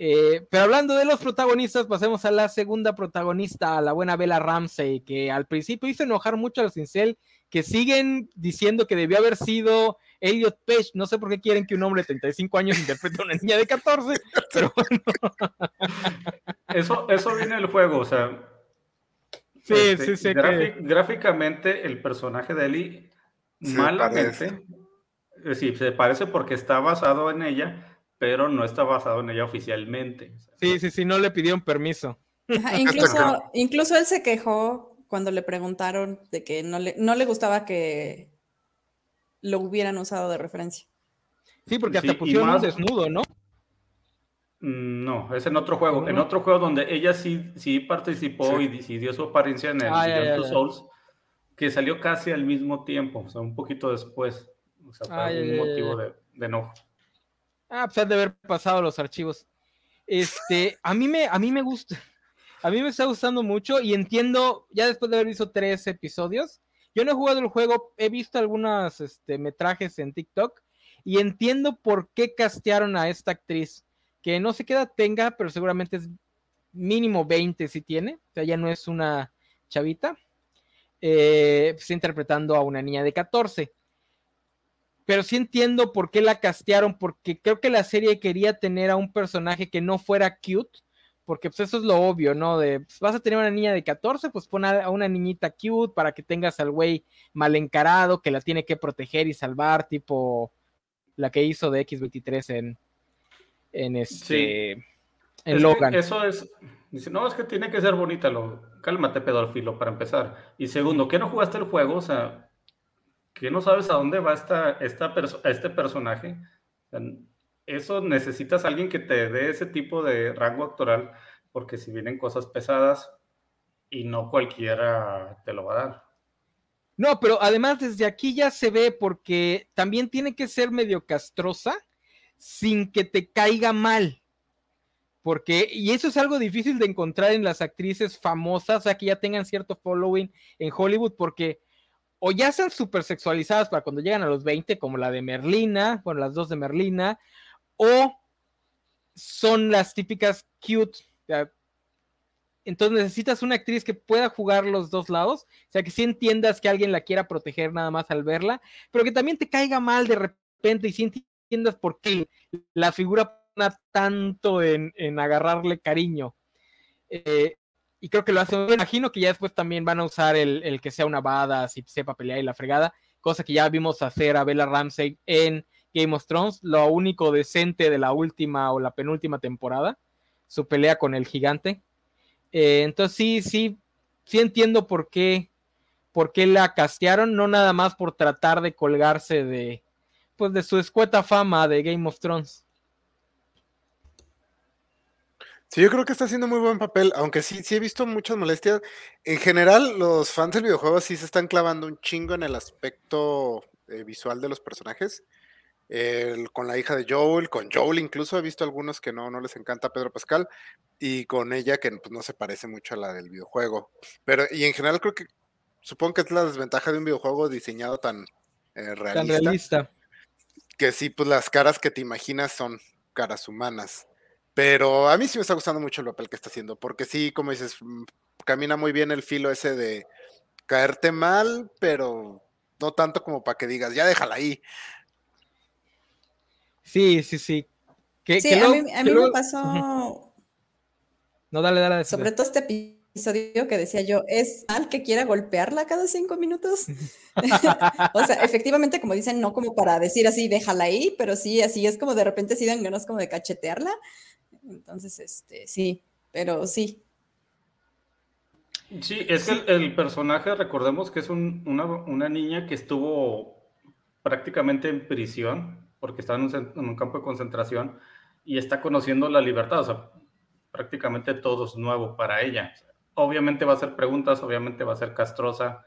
Eh, pero hablando de los protagonistas, pasemos a la segunda protagonista, a la buena Bella Ramsey, que al principio hizo enojar mucho a los Incel, que siguen diciendo que debió haber sido Elliot Page. No sé por qué quieren que un hombre de 35 años interprete a una niña de 14, pero bueno. Eso, eso viene del juego, o sea, Sí, este, sí, sí. Gráficamente, el personaje de Ellie, malamente, sí, se parece porque está basado en ella, pero no está basado en ella oficialmente. Sí, sí, sí, no le pidieron permiso. incluso, incluso él se quejó cuando le preguntaron de que no le, no le gustaba que lo hubieran usado de referencia. Sí, porque hasta pusieron más, desnudo, ¿no? Mm, no, es en otro juego. En otro juego donde ella sí, sí participó y, dio su apariencia en el ah, Souls, que salió casi al mismo tiempo, o sea, un poquito después. O sea, fue un motivo de, enojo. Ah, pues de haber pasado los archivos. Este, a mí me, a mí me gusta, a mí me está gustando mucho y entiendo, ya después de haber visto tres episodios, yo no he jugado el juego, he visto algunos este, metrajes en TikTok y entiendo por qué castearon a esta actriz que no sé qué edad tenga, pero seguramente es mínimo 20 si tiene, o sea, ya no es una chavita, eh, está interpretando a una niña de 14. Pero sí entiendo por qué la castearon, porque creo que la serie quería tener a un personaje que no fuera cute, porque pues eso es lo obvio, ¿no? De, pues, vas a tener una niña de 14, pues pon a una niñita cute para que tengas al güey mal encarado, que la tiene que proteger y salvar, tipo la que hizo de X23 en, en este en Logan. Eso es, dice, no, es que tiene que ser bonita, lo, cálmate pedófilo para empezar. Y segundo, ¿qué no jugaste el juego? O sea, que no sabes a dónde va esta, esta este personaje. eso necesitas alguien que te dé ese tipo de rango actoral, porque si vienen cosas pesadas y no cualquiera te lo va a dar. No, pero además desde aquí ya se ve porque también tiene que ser medio castrosa sin que te caiga mal. Porque, y eso es algo difícil de encontrar en las actrices famosas, o sea, que ya tengan cierto following en Hollywood, porque o ya sean súper sexualizadas para cuando llegan a los 20, como la de Merlina, bueno, las dos de Merlina, o son las típicas cute. entonces necesitas una actriz que pueda jugar los dos lados, o sea, que sí entiendas que alguien la quiera proteger nada más al verla, pero que también te caiga mal de repente y sí entiendas por qué la figura tanto en, agarrarle cariño. Eh, y creo que lo hace. Imagino que ya después también van a usar el, que sea una bada, si sepa pelear y la fregada, cosa que ya vimos hacer a Bella Ramsey en Game of Thrones, lo único decente de la última o la penúltima temporada, su pelea con el gigante. Eh, entonces sí, sí, sí entiendo por qué, por qué la castearon, no nada más por tratar de colgarse de, pues de su escueta fama de Game of Thrones. Sí, yo creo que está haciendo muy buen papel, aunque sí, sí he visto muchas molestias. En general, los fans del videojuego sí se están clavando un chingo en el aspecto eh, visual de los personajes. el- con la hija de Joel, con Joel incluso he visto algunos que no, no les encanta Pedro Pascal, y con ella que pues, no se parece mucho a la del videojuego. Pero, y en general creo que, supongo que es la desventaja de un videojuego diseñado tan eh, Tan realista, realista. que sí, pues las caras que te imaginas son caras humanas. Pero a mí sí me está gustando mucho el papel que está haciendo, porque sí, como dices, mm, camina muy bien el filo ese de caerte mal, pero no tanto como para que digas, ya déjala ahí. Sí, sí, sí. Que, Sí, que a mí, a me pasó. No, dale, dale. sobre todo este episodio que decía yo, ¿es mal que quiera golpearla cada cinco minutos? o sea, efectivamente, como dicen, no como para decir así, déjala ahí, pero sí, así es como de repente sí dan ganas como de cachetearla. Entonces, este, sí, pero sí. Sí, es el, personaje, recordemos que es un- una, una niña que estuvo prácticamente en prisión, porque estaba en un, en un campo de concentración, y está conociendo la libertad, o sea, prácticamente todo es nuevo para ella. Obviamente va a hacer preguntas, obviamente va a ser castrosa,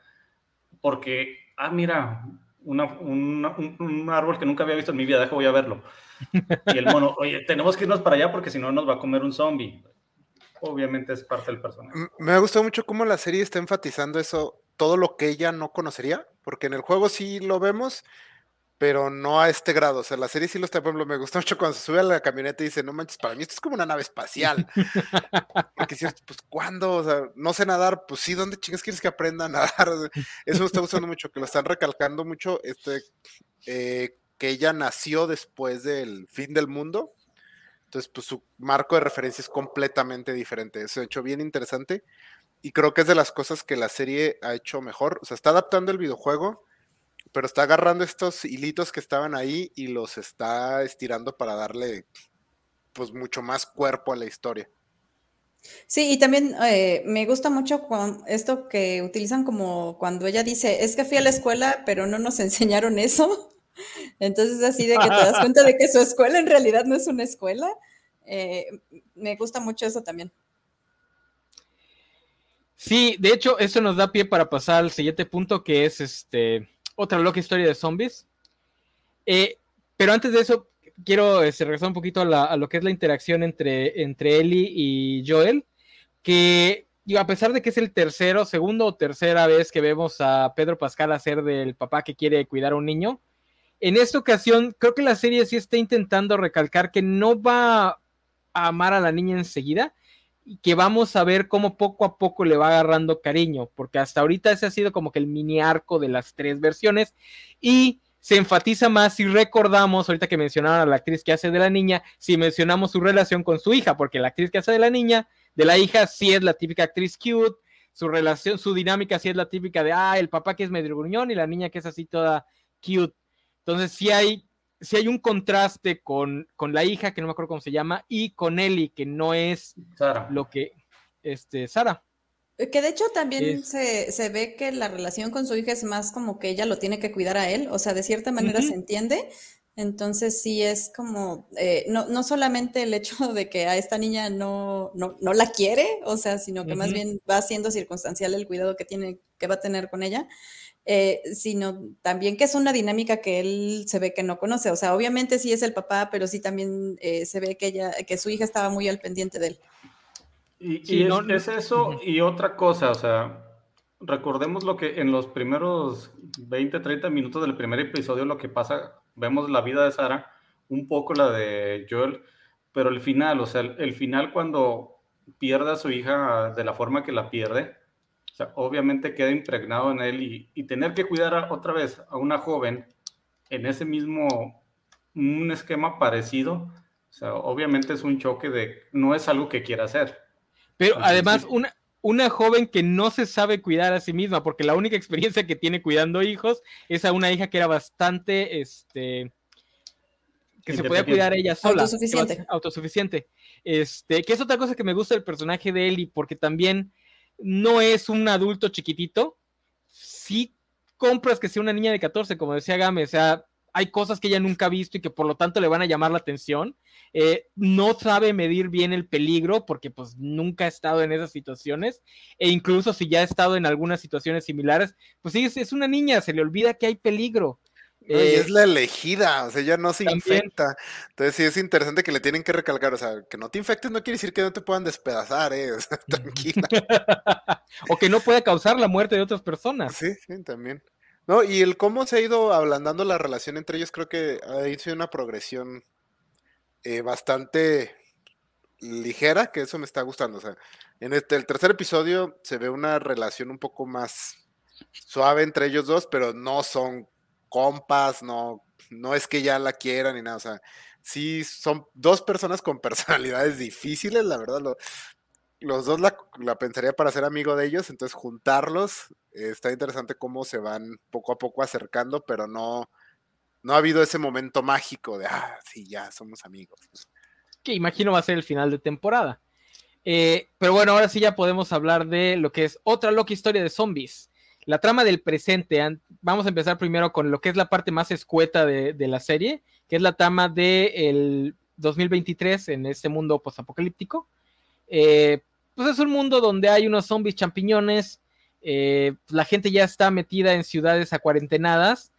porque, ah, mira, una- una- un, un árbol que nunca había visto en mi vida, deja, voy a verlo. Y el mono, oye, tenemos que irnos para allá porque si no nos va a comer un zombie. Obviamente es parte del personaje. Me ha gustado mucho cómo la serie está enfatizando eso, todo lo que ella no conocería, porque en el juego sí lo vemos, pero no a este grado. O sea, la serie sí lo está, por ejemplo, me gusta mucho cuando se sube a la camioneta y dice, no manches, para mí esto es como una nave espacial. Porque si pues, ¿cuándo? O sea, no sé nadar, pues sí, ¿dónde chingas quieres que aprenda a nadar? O sea, Eso me está gustando mucho, que lo están recalcando mucho, este, eh, que ella nació después del fin del mundo. Entonces, pues su marco de referencia es completamente diferente. Eso ha hecho bien interesante. Y creo que es de las cosas que la serie ha hecho mejor. O sea, está adaptando el videojuego, pero está agarrando estos hilitos que estaban ahí y los está estirando para darle pues mucho más cuerpo a la historia. Sí, y también eh, me gusta mucho cuan- esto que utilizan como cuando ella dice, es que fui a la escuela, pero no nos enseñaron eso. Entonces, así de que te das cuenta de que su escuela en realidad no es una escuela. Eh, me gusta mucho eso también. Sí, de hecho, eso nos da pie para pasar al siguiente punto, que es este otra loca historia de zombies. Eh, pero antes de eso, quiero este, regresar un poquito a, la- a lo que es la interacción entre, entre Ellie y Joel, que a pesar de que es el tercero, segundo o tercera vez que vemos a Pedro Pascal hacer del papá que quiere cuidar a un niño, en esta ocasión creo que la serie sí está intentando recalcar que no va a amar a la niña enseguida, y que vamos a ver cómo poco a poco le va agarrando cariño, porque hasta ahorita ese ha sido como que el mini arco de las tres versiones y se enfatiza más si recordamos, ahorita que mencionaron a la actriz que hace de la niña, si mencionamos su relación con su hija, porque la actriz que hace de la niña, de la hija, sí es la típica actriz cute, su relación, su dinámica sí es la típica de, ah, el papá que es medio gruñón y la niña que es así toda cute. Entonces sí hay, sí hay un contraste con, con la hija, que no me acuerdo cómo se llama, y con Ellie, que no es Sara. lo que, este, Sara. Que de hecho también Es- se, se ve que la relación con su hija es más como que ella lo tiene que cuidar a él, o sea, de cierta manera Ujú. se entiende. Entonces sí es como, eh, no, no solamente el hecho de que a esta niña no, no, no la quiere, o sea, sino que más Ujú. bien va siendo circunstancial el cuidado que tiene, que va a tener con ella, eh, sino también que es una dinámica que él se ve que no conoce. O sea, obviamente sí es el papá, pero sí también eh, se ve que ella, que su hija estaba muy al pendiente de él. Y, Sí, y es, no, no- es eso y otra cosa, o sea, recordemos lo que en los primeros 20, 30 minutos del primer episodio lo que pasa, vemos la vida de Sara, un poco la de Joel, pero el final, o sea, el, el final cuando pierde a su hija de la forma que la pierde, sea, obviamente queda impregnado en él y, y tener que cuidar a- otra vez a una joven en ese mismo, un esquema parecido, o sea, obviamente es un choque de, no es algo que quiera hacer. Pero además, una, una joven que no se sabe cuidar a sí misma, porque la única experiencia que tiene cuidando hijos es a una hija que era bastante, este, que se podía cuidar ella sola. Autosuficiente. Autosuficiente. Este, que es otra cosa que me gusta del personaje de Ellie, porque también no es un adulto chiquitito. Sí compras que sea una niña de 14, como decía Game, o sea, hay cosas que ella nunca ha visto y que por lo tanto le van a llamar la atención. Eh, no sabe medir bien el peligro porque pues nunca ha estado en esas situaciones e incluso si ya ha estado en algunas situaciones similares, pues sí, es, es una niña, se le olvida que hay peligro. No, y Eh, es la elegida, o sea, ella no se también. infecta. Entonces sí es interesante que le tienen que recalcar, o sea, que no te infectes no quiere decir que no te puedan despedazar, eh, o sea, tranquila. o que no pueda causar la muerte de otras personas. Sí, sí, también. No, y el cómo se ha ido ablandando la relación entre ellos, creo que ha sido una progresión eh, bastante ligera, que eso me está gustando. O sea, en este, el tercer episodio se ve una relación un poco más suave entre ellos dos, pero no son compas, no, no es que ya la quieran ni nada. O sea, sí son dos personas con personalidades difíciles, la verdad. Lo, los dos la, la, pensaría para ser amigo de ellos, entonces juntarlos está interesante cómo se van poco a poco acercando, pero no, no ha habido ese momento mágico de, ah, sí, ya somos amigos. Que imagino va a ser el final de temporada. Eh, pero bueno, ahora sí ya podemos hablar de lo que es otra loca historia de zombies. La trama del presente. Vamos a empezar primero con lo que es la parte más escueta de, la serie, que es la trama del de 2023 en este mundo postapocalíptico. Eh, pues es un mundo donde hay unos zombies champiñones, eh, la gente ya está metida en ciudades acuarentenadas,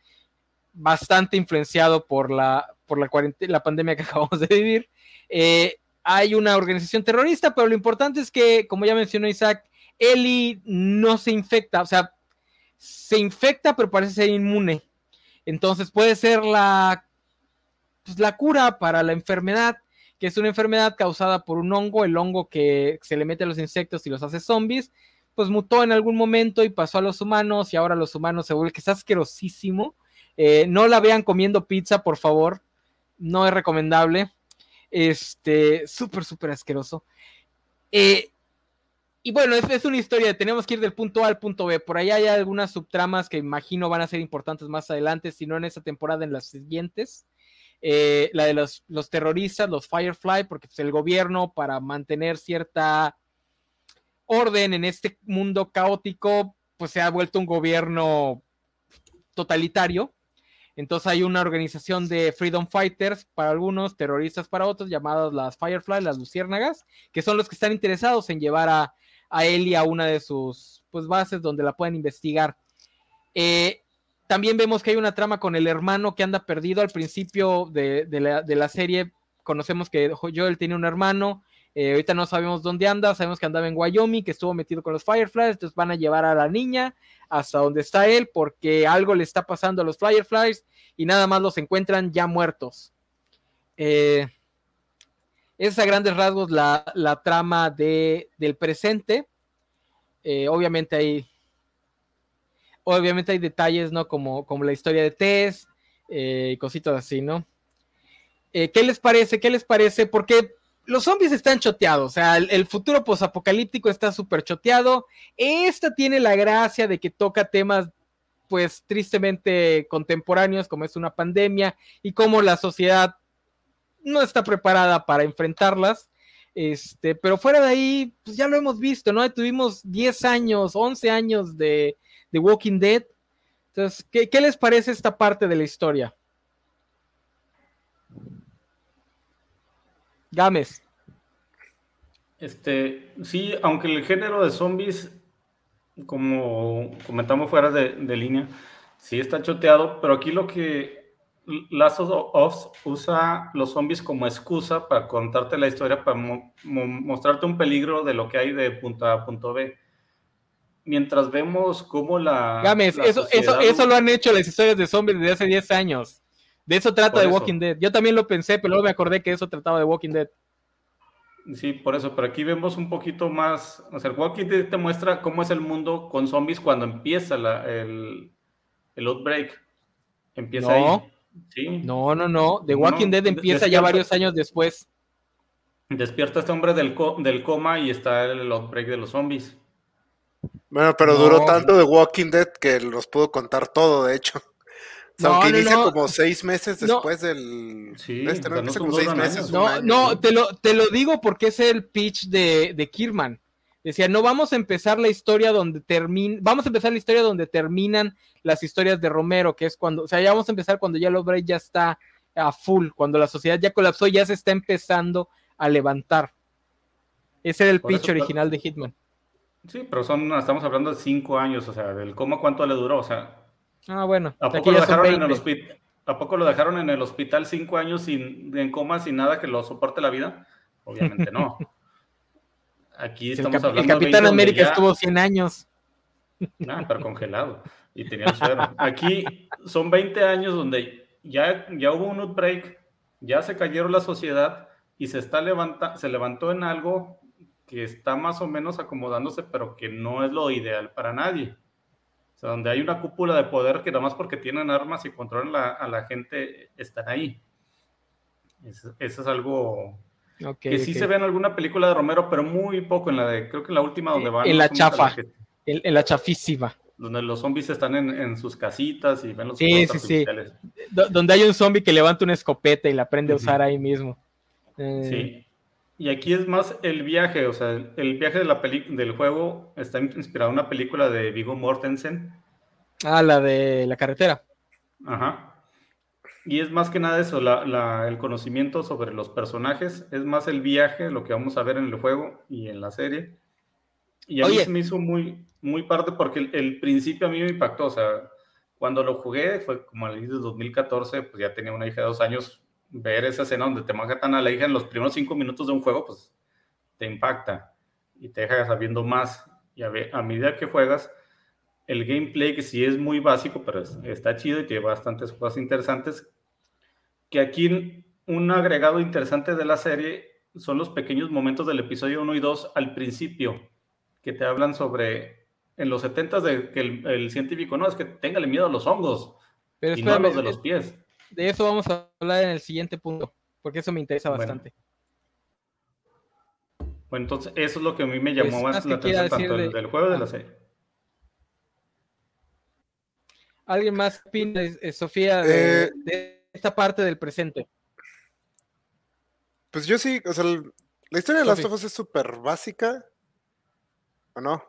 bastante influenciado por la, por la, la pandemia que acabamos de vivir. Eh, hay una organización terrorista, pero lo importante es que, como ya mencionó Isaac, Ellie no se infecta, o sea, se infecta, pero parece ser inmune. Entonces puede ser la, pues, la cura para la enfermedad que es una enfermedad causada por un hongo, el hongo que se le mete a los insectos y los hace zombies, pues mutó en algún momento y pasó a los humanos y ahora los humanos se vuelven que es asquerosísimo. Eh, no la vean comiendo pizza, por favor, no es recomendable. Este, súper, súper asqueroso. Eh, y bueno, es, es, una historia, tenemos que ir del punto A al punto B. Por ahí hay algunas subtramas que imagino van a ser importantes más adelante, si no en esta temporada, en las siguientes. Eh, la de los, los, terroristas, los Firefly, porque pues, el gobierno para mantener cierta orden en este mundo caótico, pues se ha vuelto un gobierno totalitario. Entonces hay una organización de Freedom Fighters para algunos, terroristas para otros, llamadas las Firefly, las Luciérnagas, que son los que están interesados en llevar a, a Ellie a una de sus pues, bases donde la pueden investigar. Eh, también vemos que hay una trama con el hermano que anda perdido al principio de, de la, serie. Conocemos que Joel tiene un hermano. Eh, ahorita no sabemos dónde anda. Sabemos que andaba en Wyoming, que estuvo metido con los Fireflies. Entonces van a llevar a la niña hasta donde está él porque algo le está pasando a los Fireflies y nada más los encuentran ya muertos. Eh, es a grandes rasgos la, la trama de, del presente. Eh, obviamente hay obviamente hay detalles, ¿no? Como, como la historia de Tess eh, y cositas así, ¿no? Eh, ¿Qué les parece? ¿Qué les parece? Porque los zombies están choteados, o sea, el, el futuro posapocalíptico está súper choteado. Esta tiene la gracia de que toca temas, pues, tristemente contemporáneos, como es una pandemia y cómo la sociedad no está preparada para enfrentarlas. Este, pero fuera de ahí, pues ya lo hemos visto, ¿no? Tuvimos 10 años, 11 años de, de Walking Dead. Entonces, ¿qué, ¿qué, les parece esta parte de la historia? Gámez. Este, sí, aunque el género de zombies, como comentamos fuera de, de línea, sí está choteado, pero aquí lo que Last of Us usa los zombies como excusa para contarte la historia, para mo mo mostrarte un peligro de lo que hay de punto A a punto B mientras vemos cómo la. Gámez, la eso, sociedad... eso, eso lo han hecho las historias de zombies desde hace 10 años. De eso trata de. Walking Dead. Yo también lo pensé, pero luego me acordé que eso trataba de Walking Dead. Sí, por eso, pero aquí vemos un poquito más. O sea, Walking Dead te muestra cómo es el mundo con zombies cuando empieza la, el, el outbreak. Empieza no. ahí. ¿Sí? No, no, no. The Walking no, Dead empieza ya varios años después. Despierta este hombre del, co del coma y está el outbreak de los zombies. Bueno, pero no. duró tanto de Walking Dead que los pudo contar todo, de hecho. O sea, no, aunque no, inicia no. como seis meses después del. Sí, este, ¿no? no como seis meses. No, año, no, te lo, te lo digo porque es el pitch de, de Kirman. Decía, no vamos a empezar la historia donde termina, vamos a empezar la historia donde terminan las historias de Romero, que es cuando, o sea, ya vamos a empezar cuando ya Break ya está a full, cuando la sociedad ya colapsó, ya se está empezando a levantar. Ese era el pitch eso, original de Hitman. Sí, pero son, estamos hablando de cinco años, o sea, del cómo cuánto le duró, o sea, Ah, bueno. ¿A poco, lo dejaron en el 20. hospital, ¿A poco lo dejaron en el hospital cinco años sin, en coma sin nada que lo soporte la vida? Obviamente no. Aquí El, estamos cap- el hablando de 20 Capitán América ya- estuvo 100 años. Nah, pero congelado. Y tenía el suero. Aquí son 20 años donde ya, ya hubo un outbreak, ya se cayeron la sociedad y se, está levanta, se levantó en algo que está más o menos acomodándose, pero que no es lo ideal para nadie. O sea, donde hay una cúpula de poder que nada más porque tienen armas y controlan la- a la gente están ahí. Eso, eso es algo Ok, que sí se ve en alguna película de Romero, pero muy poco en la de, creo que en la última donde van. En la chafa. que- En, en la chafísima. donde los zombies están en, en sus casitas y ven los Sí, donde hay un zombie que levanta una escopeta y la aprende a usar ahí mismo. Eh, Sí. Y aquí es más el viaje, o sea, el, viaje de la peli- del juego está inspirado en una película de Viggo Mortensen. Ah, la de la carretera. Ajá. Y es más que nada eso, la- la- el conocimiento sobre los personajes, es más el viaje, lo que vamos a ver en el juego y en la serie. Y a mí Oye. se me hizo muy, muy parte porque el, el principio a mí me impactó, o sea, cuando lo jugué, fue como al inicio de 2014, pues ya tenía una hija de dos años, ver esa escena donde te matan a la hija en los primeros cinco minutos de un juego, pues te impacta y te deja sabiendo más. Y a medida que juegas, el gameplay, que sí es muy básico, pero es- está chido y tiene bastantes cosas interesantes, que aquí un agregado interesante de la serie son los pequeños momentos del episodio 1 y 2 al principio, que te hablan sobre, en los 70 de que el, el científico, no, es que téngale miedo a los hongos Pero y no a los de los pies. de eso vamos a hablar en el siguiente punto, porque eso me interesa Bueno. bastante. Bueno, entonces eso es lo que a mí me Pues, llamó más más la atención, tanto del, de- del juego de Ah. la serie. ¿Alguien más opina, eh, Sofía, de, Eh, de esta parte del presente? Pues yo sí, o sea, el- la historia de Last of Us es súper básica. ¿O no?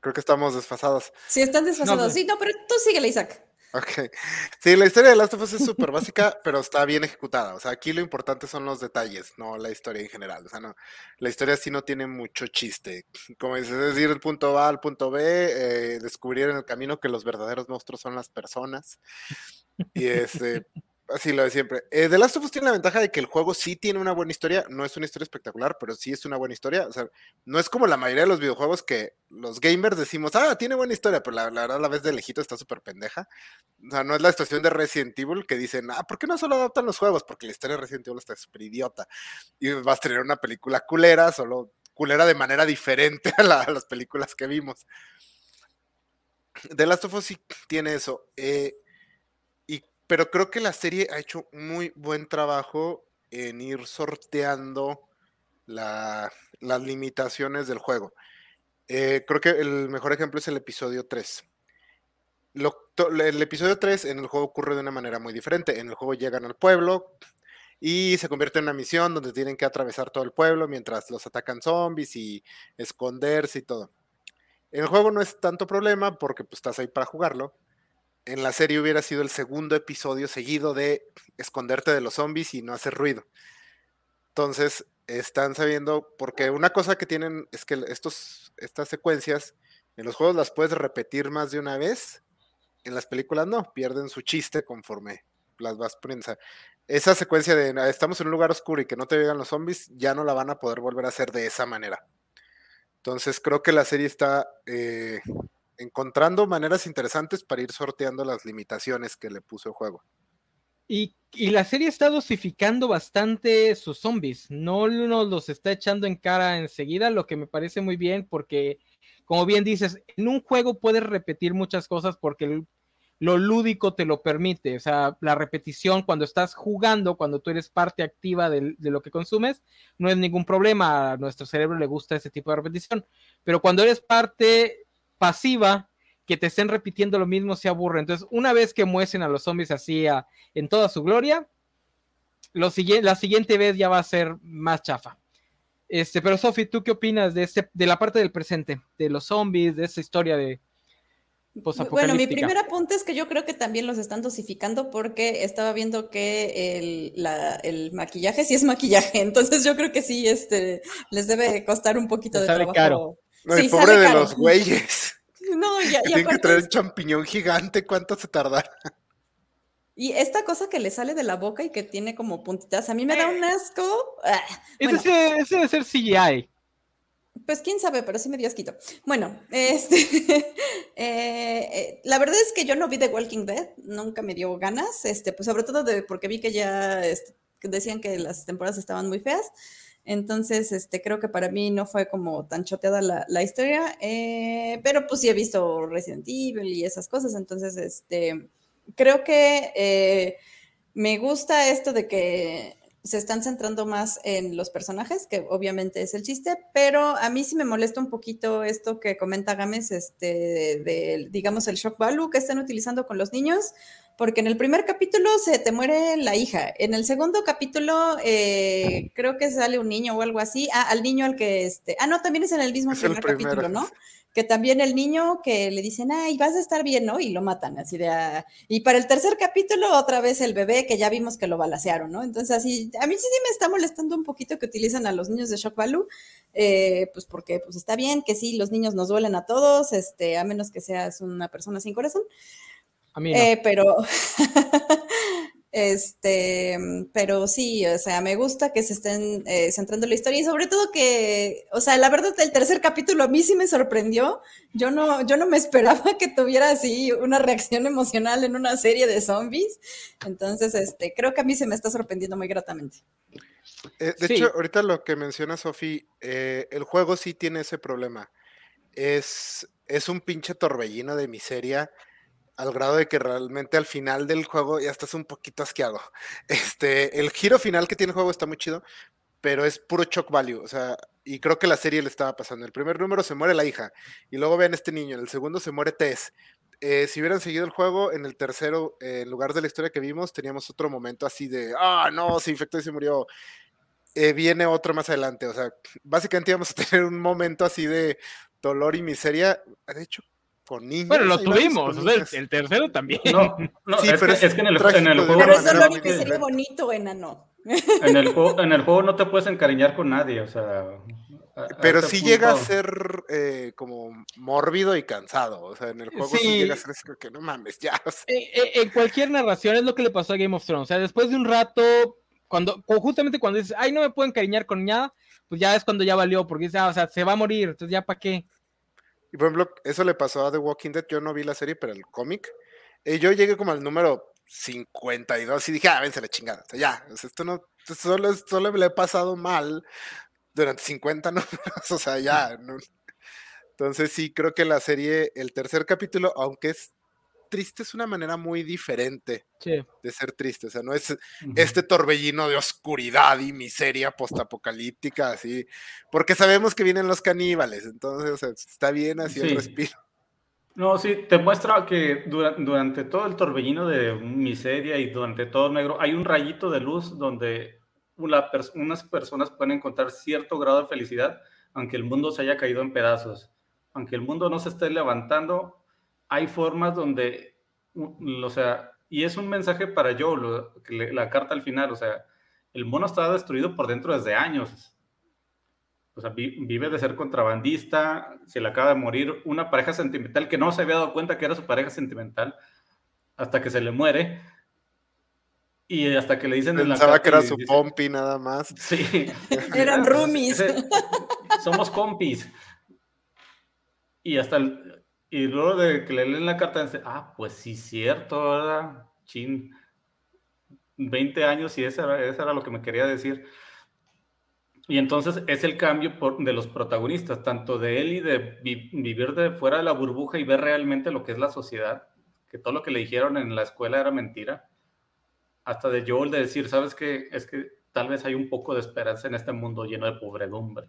Creo que estamos desfasados. Sí, están desfasados. pues- Sí, no, pero tú síguele, Isaac. Ok. Sí, la historia de Last of Us es súper básica, pero está bien ejecutada. O sea, aquí lo importante son los detalles, no la historia en general. O sea, no, la historia sí no tiene mucho chiste. Como dices, es ir del punto A al punto B, eh, descubrir en el camino que los verdaderos monstruos son las personas. Y este, así lo de siempre. Eh, The Last of Us tiene la ventaja de que el juego sí tiene una buena historia. No es una historia espectacular, pero sí es una buena historia. O sea, no es como la mayoría de los videojuegos que los gamers decimos, ah, tiene buena historia, pero la, la verdad la vez de lejito está súper pendeja. O sea, no es la situación de Resident Evil que dicen, ah, ¿por qué no solo adaptan los juegos? Porque la historia de Resident Evil está súper idiota. Y vas a tener una película culera, solo culera de manera diferente a, a las películas que vimos. The Last of Us sí tiene eso. eh, pero creo que la serie ha hecho muy buen trabajo en ir sorteando la- las limitaciones del juego. Eh, creo que el mejor ejemplo es el episodio 3. Lo- to- el episodio 3 en el juego ocurre de una manera muy diferente. En el juego llegan al pueblo y se convierte en una misión donde tienen que atravesar todo el pueblo mientras los atacan zombies y esconderse y todo. En el juego no es tanto problema porque pues, estás ahí para jugarlo. En la serie hubiera sido el segundo episodio seguido de esconderte de los zombies y no hacer ruido. Entonces, están sabiendo, porque una cosa que tienen es que estos, estas secuencias en los juegos las puedes repetir más de una vez, en las películas no, pierden su chiste conforme las vas sea, esa secuencia de "Ah, estamos en un lugar oscuro y que no te vean los zombies, ya no la van a poder volver a hacer de esa manera. Entonces, creo que la serie está eh, encontrando maneras interesantes para ir sorteando las limitaciones que le puso el juego. Y, y la serie está dosificando bastante sus zombies. No nos los está echando en cara enseguida, lo que me parece muy bien porque, como bien dices, en un juego puedes repetir muchas cosas porque lo lúdico te lo permite. O sea, la repetición cuando estás jugando, cuando tú eres parte activa del- de, lo que consumes, no es ningún problema. A nuestro cerebro le gusta ese tipo de repetición. Pero cuando eres parte pasiva, que te estén repitiendo lo mismo se aburre. Entonces, una vez que muestren a los zombies así a- en toda su gloria, lo siguiente, la siguiente vez ya va a ser más chafa. Este, pero Sofi, ¿tú qué opinas de, este, de la parte del presente? De los zombies, de esa historia de Bueno, mi primer apunte es que yo creo que también los están dosificando porque estaba viendo que el, la- el maquillaje sí es maquillaje, entonces yo creo que sí, este, les debe costar un poquito de trabajo. caro. No, y Sí, pobre de caro. los güeyes. No, ya, Tienen que traer un champiñón gigante, ¿cuánto se tarda? Y esta cosa que le sale de la boca y que tiene como puntitas, a mí me da un asco. Ah, Ese, bueno, ese- ese debe ser CGI. pues quién sabe, pero sí me dio asquito. Bueno, este, eh, eh, la verdad es que yo no vi The Walking Dead, nunca me dio ganas, este, pues sobre todo de, porque vi que ya este, decían que las temporadas estaban muy feas. Entonces, este, creo que para mí no fue como tan choteada la, la historia, eh, pero pues sí he visto Resident Evil y esas cosas, entonces, este, creo que eh, me gusta esto de que se están centrando más en los personajes, que obviamente es el chiste, pero a mí sí me molesta un poquito esto que comenta Gámez, este, de, de, digamos, el shock value que están utilizando con los niños, porque en el primer capítulo se te muere la hija, en el segundo capítulo eh, creo que sale un niño o algo así, ah, al niño al que, este, ah, no, también es en el mismo Es el primer capítulo, ¿no? Que también el niño que le dicen, ay, vas a estar bien, ¿no? Y lo matan, así de... ah, Y para el tercer capítulo, otra vez el bebé, que ya vimos que lo balacearon, ¿no? Entonces, así, a mí sí, sí me está molestando un poquito que utilizan a los niños de Shock Value, eh, pues porque pues está bien que sí, los niños nos duelen a todos, este, a menos que seas una persona sin corazón, A mí no. eh, pero... Este, pero sí, o sea, me gusta que se estén eh, centrando en la historia y sobre todo que, o sea, la verdad, el tercer capítulo a mí sí me sorprendió. Yo no, yo no me esperaba que tuviera así una reacción emocional en una serie de zombies. Entonces, este, creo que a mí se me está sorprendiendo muy gratamente. Eh, de Sí. hecho, ahorita lo que menciona Sofi, eh, el juego sí tiene ese problema. Es, es un pinche torbellino de miseria al grado de que realmente al final del juego ya estás un poquito asqueado. Este, el giro final que tiene el juego está muy chido, pero es puro shock value. O sea, y creo que la serie le estaba pasando. El primer número se muere la hija, y luego ven este niño. En el segundo se muere Tess. Eh, si hubieran seguido el juego, en el tercero, en lugar de la historia que vimos, teníamos otro momento así de, ah, no, se infectó y se murió. Eh, viene otro más adelante. O sea, básicamente íbamos a tener un momento así de dolor y miseria. De hecho, con niños. Bueno, lo tuvimos. o sea, el, tercero también. No, no Sí, es, pero que, es que en el, en juego. Pero es y que sería bonito, enano. En el, juego, en el juego no te puedes encariñar con nadie, o sea. a- a Pero este sí punto- llega a ser eh, como mórbido y cansado. O sea, en el juego sí, Sí. llega a ser que no mames, ya. o sea, Eh, eh, en cualquier narración es lo que le pasó a Game of Thrones. O sea, después de un rato, cuando cu- justamente cuando dices, ay, no me puedo encariñar con nada, pues ya es cuando ya valió, porque dices, ah, o sea, se va a morir, entonces ya para qué. Y por ejemplo, eso le pasó a The Walking Dead. Yo no vi la serie, pero el cómic. eh, yo llegué como al número 52 y dije, ah, vence la chingada. O sea, ya, esto no, solo, solo me he pasado mal durante 50 números. O sea, ya. Entonces sí, creo que la serie, el tercer capítulo, aunque es triste, es una manera muy diferente Sí. de ser triste. O sea, no es este torbellino de oscuridad y miseria postapocalíptica, así, porque sabemos que vienen los caníbales, entonces o sea, está bien así el respiro. No, sí, te muestra que dura- durante todo el torbellino de miseria y durante todo negro hay un rayito de luz donde una pers- unas personas pueden encontrar cierto grado de felicidad, aunque el mundo se haya caído en pedazos. Aunque el mundo no se esté levantando, hay formas donde, o sea, y es un mensaje para Joe, lo- que le- la carta al final, o sea, el mundo está destruido por dentro desde años. O sea, vi- vive de ser contrabandista, se le acaba de morir una pareja sentimental que no se había dado cuenta que era su pareja sentimental hasta que se le muere. Y hasta que le dicen en la Pensaba que era su dice- pompi nada más. Sí. Eran roomies. ese- somos compis. Y hasta el, y luego de que le leen la carta, dice, ah, pues sí, cierto, ¿verdad? Chin. 20 años y eso era, era lo que me quería decir. Y entonces es el cambio por- de los protagonistas, tanto de él y de vi- vivir de fuera de la burbuja y ver realmente lo que es la sociedad, que todo lo que le dijeron en la escuela era mentira, hasta de Joel de decir, ¿sabes qué? Es que tal vez hay un poco de esperanza en este mundo lleno de pobredumbre.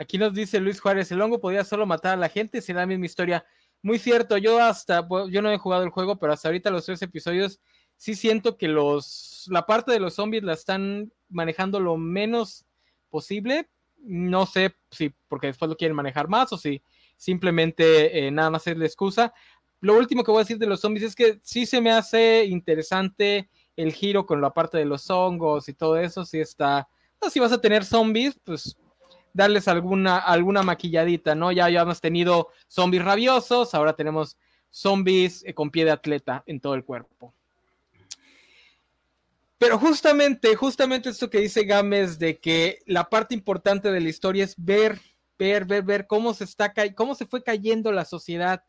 Aquí nos dice Luis Juárez, el hongo podía solo matar a la gente, será la misma historia. Muy cierto, yo hasta, yo no he jugado el juego, pero hasta ahorita los tres episodios sí siento que los, la parte de los zombies la están manejando lo menos posible. No sé si porque después lo quieren manejar más o si simplemente eh, nada más es la excusa. Lo último que voy a decir de los zombies es que sí se me hace interesante el giro con la parte de los hongos y todo eso. Si está, no, si vas a tener zombies, pues darles alguna, alguna maquilladita, ¿no? Ya, ya hemos tenido zombies rabiosos, ahora tenemos zombies eh, con pie de atleta en todo el cuerpo. Pero justamente, justamente esto que dice Gámez de que la parte importante de la historia es ver, ver, ver, ver cómo se está cómo se fue cayendo la sociedad.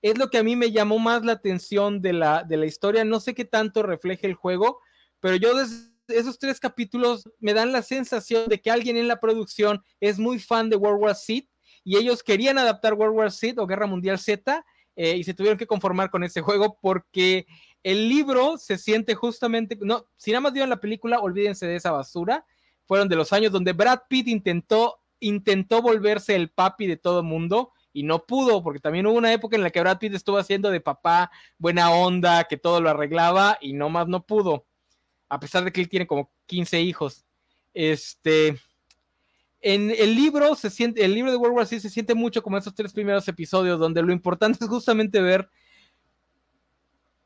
Es lo que a mí me llamó más la atención de la, de la historia. No sé qué tanto refleja el juego, pero yo desde esos tres capítulos me dan la sensación de que alguien en la producción es muy fan de World War Z y ellos querían adaptar World War Z o Guerra Mundial Z eh, y se tuvieron que conformar con ese juego porque el libro se siente justamente, no, si nada más vieron la película, olvídense de esa basura. Fueron de los años donde Brad Pitt intentó, intentó volverse el papi de todo mundo y no pudo, porque también hubo una época en la que Brad Pitt estuvo haciendo de papá buena onda, que todo lo arreglaba y no más no pudo, a pesar de que él tiene como 15 hijos. Este, en el libro se siente, el libro de World War C se siente mucho como esos tres primeros episodios, donde lo importante es justamente ver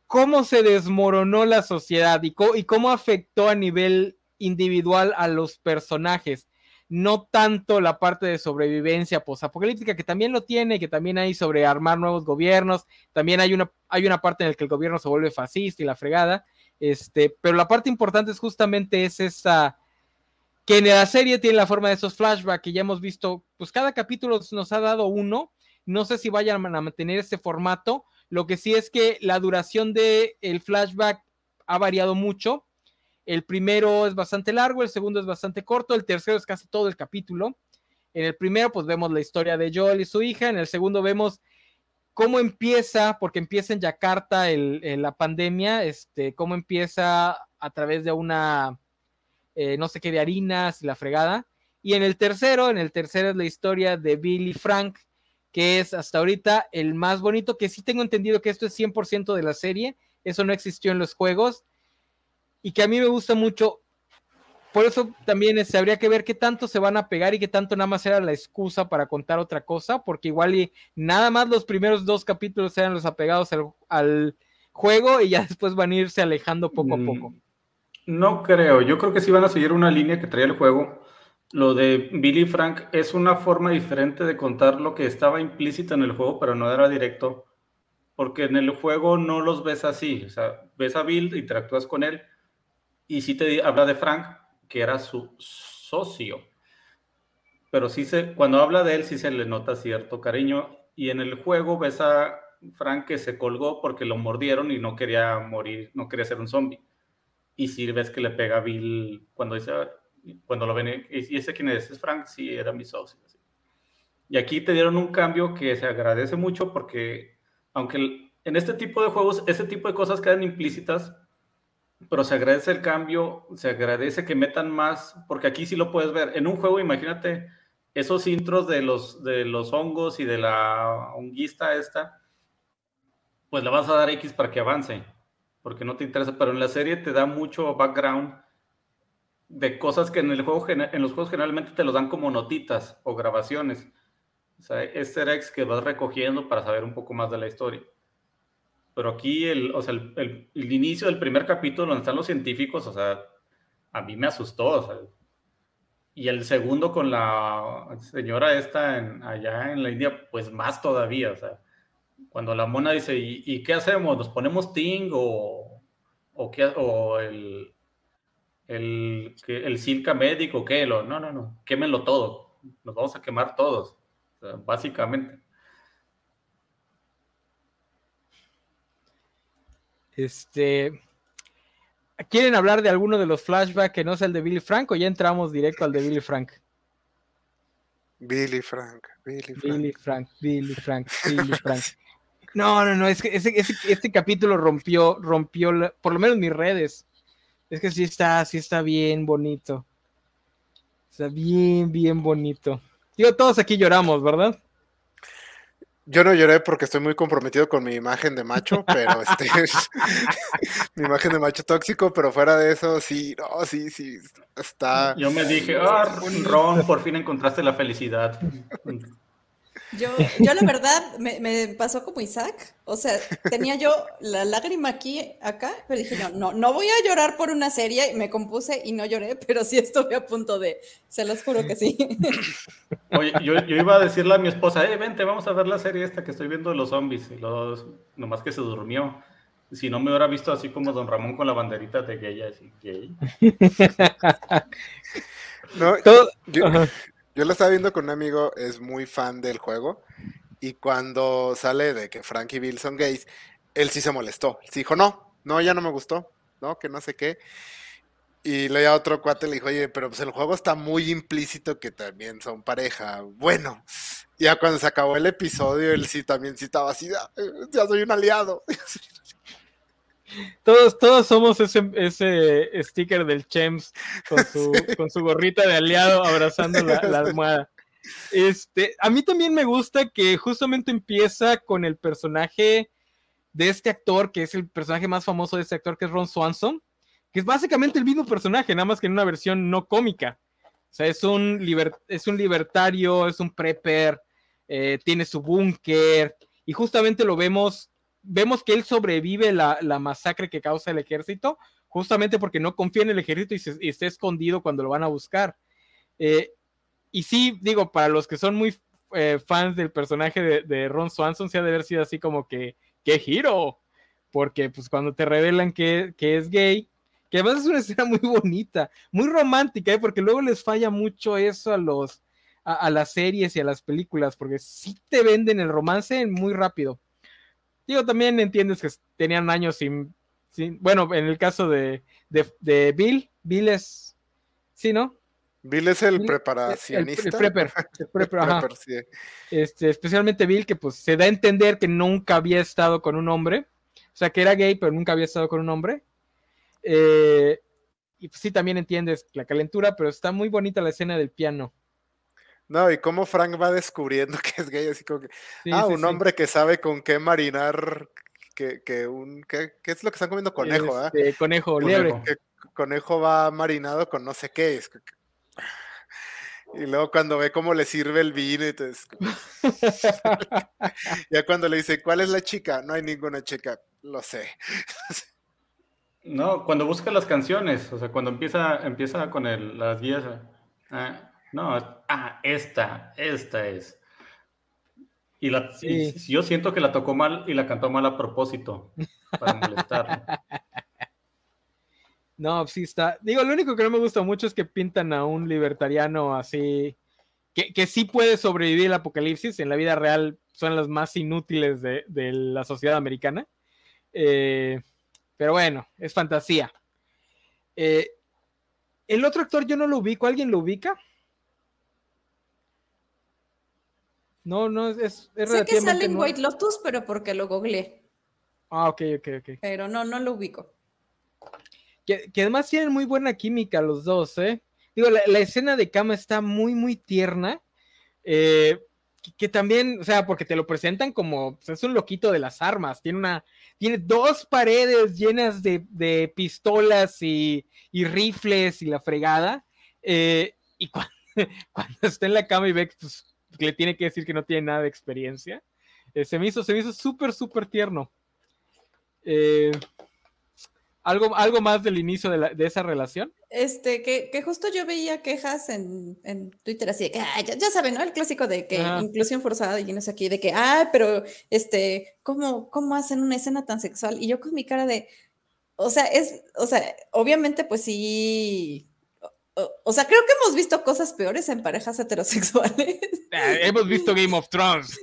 cómo se desmoronó la sociedad y, cómo afectó a nivel individual a los personajes. No tanto la parte de sobrevivencia posapocalíptica, que también lo tiene, que también hay sobre armar nuevos gobiernos, también hay una, hay una parte en la que el gobierno se vuelve fascista y la fregada, este, pero la parte importante es justamente es esa, que en la serie tiene la forma de esos flashbacks que ya hemos visto, pues cada capítulo nos ha dado uno, no sé si vayan a mantener ese formato, lo que sí es que la duración del el flashback ha variado mucho. El primero es bastante largo, el segundo es bastante corto, el tercero es casi todo el capítulo. En el primero, pues vemos la historia de Joel y su hija. En el segundo, vemos cómo empieza, porque empieza en Yakarta la pandemia, este, cómo empieza a través de una, eh, no sé qué, de harinas y la fregada. Y en el tercero, en el tercero es la historia de Billy Frank, que es hasta ahorita el más bonito, que sí tengo entendido que esto es 100% de la serie, eso no existió en los juegos, y que a mí me gusta mucho. Por eso también se habría que ver qué tanto se van a pegar y qué tanto nada más era la excusa para contar otra cosa, porque igual y nada más los primeros dos capítulos eran los apegados al, juego y ya después van a irse alejando poco a mm, poco. No creo, yo creo que sí van a seguir una línea que traía el juego. Lo de Billy Frank es una forma diferente de contar lo que estaba implícito en el juego, pero no era directo, porque en el juego no los ves así, o sea, ves a Bill, interactúas con él, y sí te habla de Frank, que era su socio, pero sí se, cuando habla de él sí se le nota cierto cariño, y en el juego ves a Frank que se colgó porque lo mordieron y no quería morir, no quería ser un zombie. Y sí ves que le pega a Bill cuando dice, cuando lo ven, y ese quién es, es Frank, sí, era mi socio. Y aquí te dieron un cambio que se agradece mucho porque, aunque en este tipo de juegos, ese tipo de cosas quedan implícitas, pero se agradece el cambio, se agradece que metan más, porque aquí sí lo puedes ver. En un juego, imagínate esos intros de los, de los hongos y de la honguista esta, pues le vas a dar X para que avance, porque no te interesa, pero en la serie te da mucho background de cosas que en el juego en los juegos generalmente te los dan como notitas o grabaciones. O sea, easter eggs que vas recogiendo para saber un poco más de la historia. Pero aquí el, o sea, el, inicio del primer capítulo donde están los científicos, o sea, a mí me asustó. y el segundo con la señora esta en, allá en la India, pues más todavía. O sea, cuando la mona dice, ¿y, qué hacemos? ¿Nos ponemos Ting o, o, qué, o el, el, el Silca médico, ¿qué? Lo, no, no, no, quémenlo todo, nos vamos a quemar todos, básicamente. Este, ¿quieren hablar de alguno de los flashbacks que no sea el de Billy Frank o ya entramos directo al de Billy Frank? Billy Frank, Billy Frank. Billy Frank, Billy Frank, Billy Frank. No, no, no, es que ese, este capítulo rompió, rompió, por lo menos mis redes. Es que sí está, sí está bien bonito. Está bien, bien bonito. Digo, todos aquí lloramos, ¿verdad? Yo no lloré porque estoy muy comprometido con mi imagen de macho, pero este mi imagen de macho tóxico, pero fuera de eso, sí, no, sí, sí, está. Yo me dije, ah, Ron, por fin encontraste la felicidad. Yo, yo la verdad me, me, pasó como Isaac, o sea, tenía yo la lágrima aquí, acá, pero dije, no, no, no voy a llorar por una serie, me compuse y no lloré, pero sí estuve a punto de, se los juro que sí. Oye, yo, yo iba a decirle a mi esposa, eh, vente, vamos a ver la serie esta que estoy viendo de los zombies, y los, nomás que se durmió. Si no me hubiera visto así como Don Ramón con la banderita de gay, así gay. no, Todo, yo, yo lo estaba viendo con un amigo, es muy fan del juego, y cuando sale de que Frank y Bill son gays, él sí se molestó. Sí dijo, no, no, ya no me gustó, no, que no sé qué. Y luego otro cuate le dijo, oye, pero pues el juego está muy implícito que también son pareja. Bueno, ya cuando se acabó el episodio, él sí también sí estaba así, ah, ya soy un aliado. Todos, todos somos ese, ese sticker del Chems con su, con su gorrita de aliado abrazando la, almohada. Este, a mí también me gusta que justamente empieza con el personaje de este actor, que es el personaje más famoso de este actor, que es Ron Swanson, que es básicamente el mismo personaje, nada más que en una versión no cómica. O sea, es un, es un libertario, es un prepper, eh, tiene su búnker, y justamente lo vemos vemos que él sobrevive la, masacre que causa el ejército, justamente porque no confía en el ejército y, está escondido cuando lo van a buscar. Eh, y sí, digo, para los que son muy eh, fans del personaje de, Ron Swanson, se ha de haber sido así como que, ¡qué giro! Porque pues cuando te revelan que, es gay, que además es una escena muy bonita, muy romántica, ¿eh? porque luego les falla mucho eso a los a, las series y a las películas, porque sí te venden el romance muy rápido. Digo, también entiendes que tenían años sin, bueno, en el caso de, de, Bill, Bill es, sí, ¿no? Bill es el preparacionista. El, prepper, el prepper, ajá. este, especialmente Bill, que pues se da a entender que nunca había estado con un hombre, o sea, que era gay, pero nunca había estado con un hombre. Eh, y pues sí, también entiendes la calentura, pero está muy bonita la escena del piano. No, y cómo Frank va descubriendo que es gay, así como que, ah, un hombre que sabe con qué marinar, que, que un, ¿qué, ¿qué, es lo que están comiendo? Conejo, ¿ah? Este, conejo, liebre. Que conejo va marinado con no sé qué. Es, y luego cuando ve cómo le sirve el vino, entonces... ya cuando le dice, ¿cuál es la chica? No hay ninguna chica, lo sé. no, cuando busca las canciones, o sea, cuando empieza, empieza con el, las guías, ah, no, ah, esta, esta es. Y, la, yo siento que la tocó mal y la cantó mal a propósito, para molestarlo. No, sí está. Digo, lo único que no me gusta mucho es que pintan a un libertariano así, que, que sí puede sobrevivir el apocalipsis. En la vida real son las más inútiles de, la sociedad americana. Eh, pero bueno, es fantasía. Eh, el otro actor yo no lo ubico. ¿Alguien lo ubica? No, no, es, es Sé que sale en White Lotus, pero porque lo googleé. Ah, ok, ok, ok. Pero no, no lo ubico. Que, además tienen muy buena química los dos, ¿eh? Digo, la, escena de cama está muy, muy tierna. Eh, que, también, o sea, porque te lo presentan como, pues, es un loquito de las armas. Tiene una, tiene dos paredes llenas de, pistolas y, rifles y la fregada. Eh, y cuando, cuando está en la cama y ve que pues, le tiene que decir que no tiene nada de experiencia. Eh, se me hizo, se me hizo súper, súper tierno. Eh, ¿algo, ¿Algo más del inicio de, esa relación? Este, que, justo yo veía quejas en, Twitter así de que, ya, saben, ¿no? El clásico de que inclusión forzada y no sé aquí, de que, ah, pero, este, ¿cómo, ¿cómo hacen una escena tan sexual? Y yo con mi cara de, o sea, es, o sea, obviamente, pues sí, o sea, creo que hemos visto cosas peores en parejas heterosexuales. Ah, hemos visto Game of Thrones.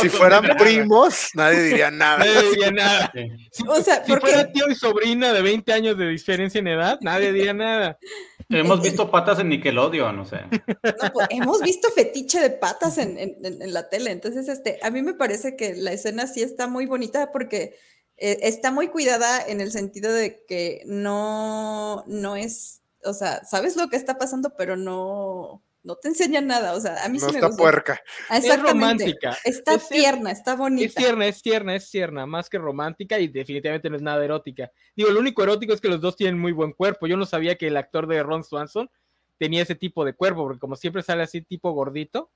si fueran primos, nadie diría nada. Nadie diría nada. O sea, si fuera tío y sobrina de 20 años de diferencia en edad, nadie diría nada. Hemos visto patas en Nickelodeon, no sé. No, pues, hemos visto fetiche de patas en, en, la tele. Entonces, este, a mí me parece que la escena sí está muy bonita porque eh, está muy cuidada en el sentido de que no, no es o sea, sabes lo que está pasando, pero no, no te enseñan nada. O sea, a mí no sí está me puerca. Es romántica. Está tierna, está bonita. Es tierna, es tierna, es tierna, más que romántica y definitivamente no es nada erótica. Digo, lo único erótico es que los dos tienen muy buen cuerpo. Yo no sabía que el actor de Ron Swanson tenía ese tipo de cuerpo, porque como siempre sale así tipo gordito,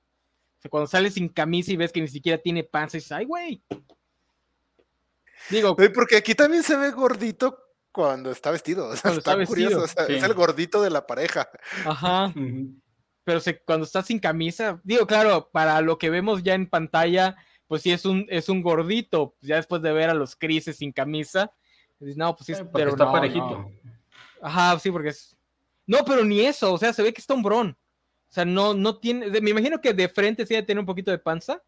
O sea, cuando sale sin camisa y ves que ni siquiera tiene panza, y dices, ay, güey. Digo, porque aquí también se ve gordito cuando está vestido. O sea, Cuando está, está curioso. vestido, o sea, sí. Es el gordito de la pareja. ajá. Pero se- cuando está sin camisa, digo, claro, para lo que vemos ya en pantalla, pues sí es un, es un gordito, ya después de ver a los crises sin camisa, dices, no, pues sí, es- Eh, pero está no, parejito. no. Ajá, sí, porque es... No, pero ni eso, o sea, se ve que está hombrón. O sea, no, no tiene, me imagino que de frente sí debe tener un poquito de panza.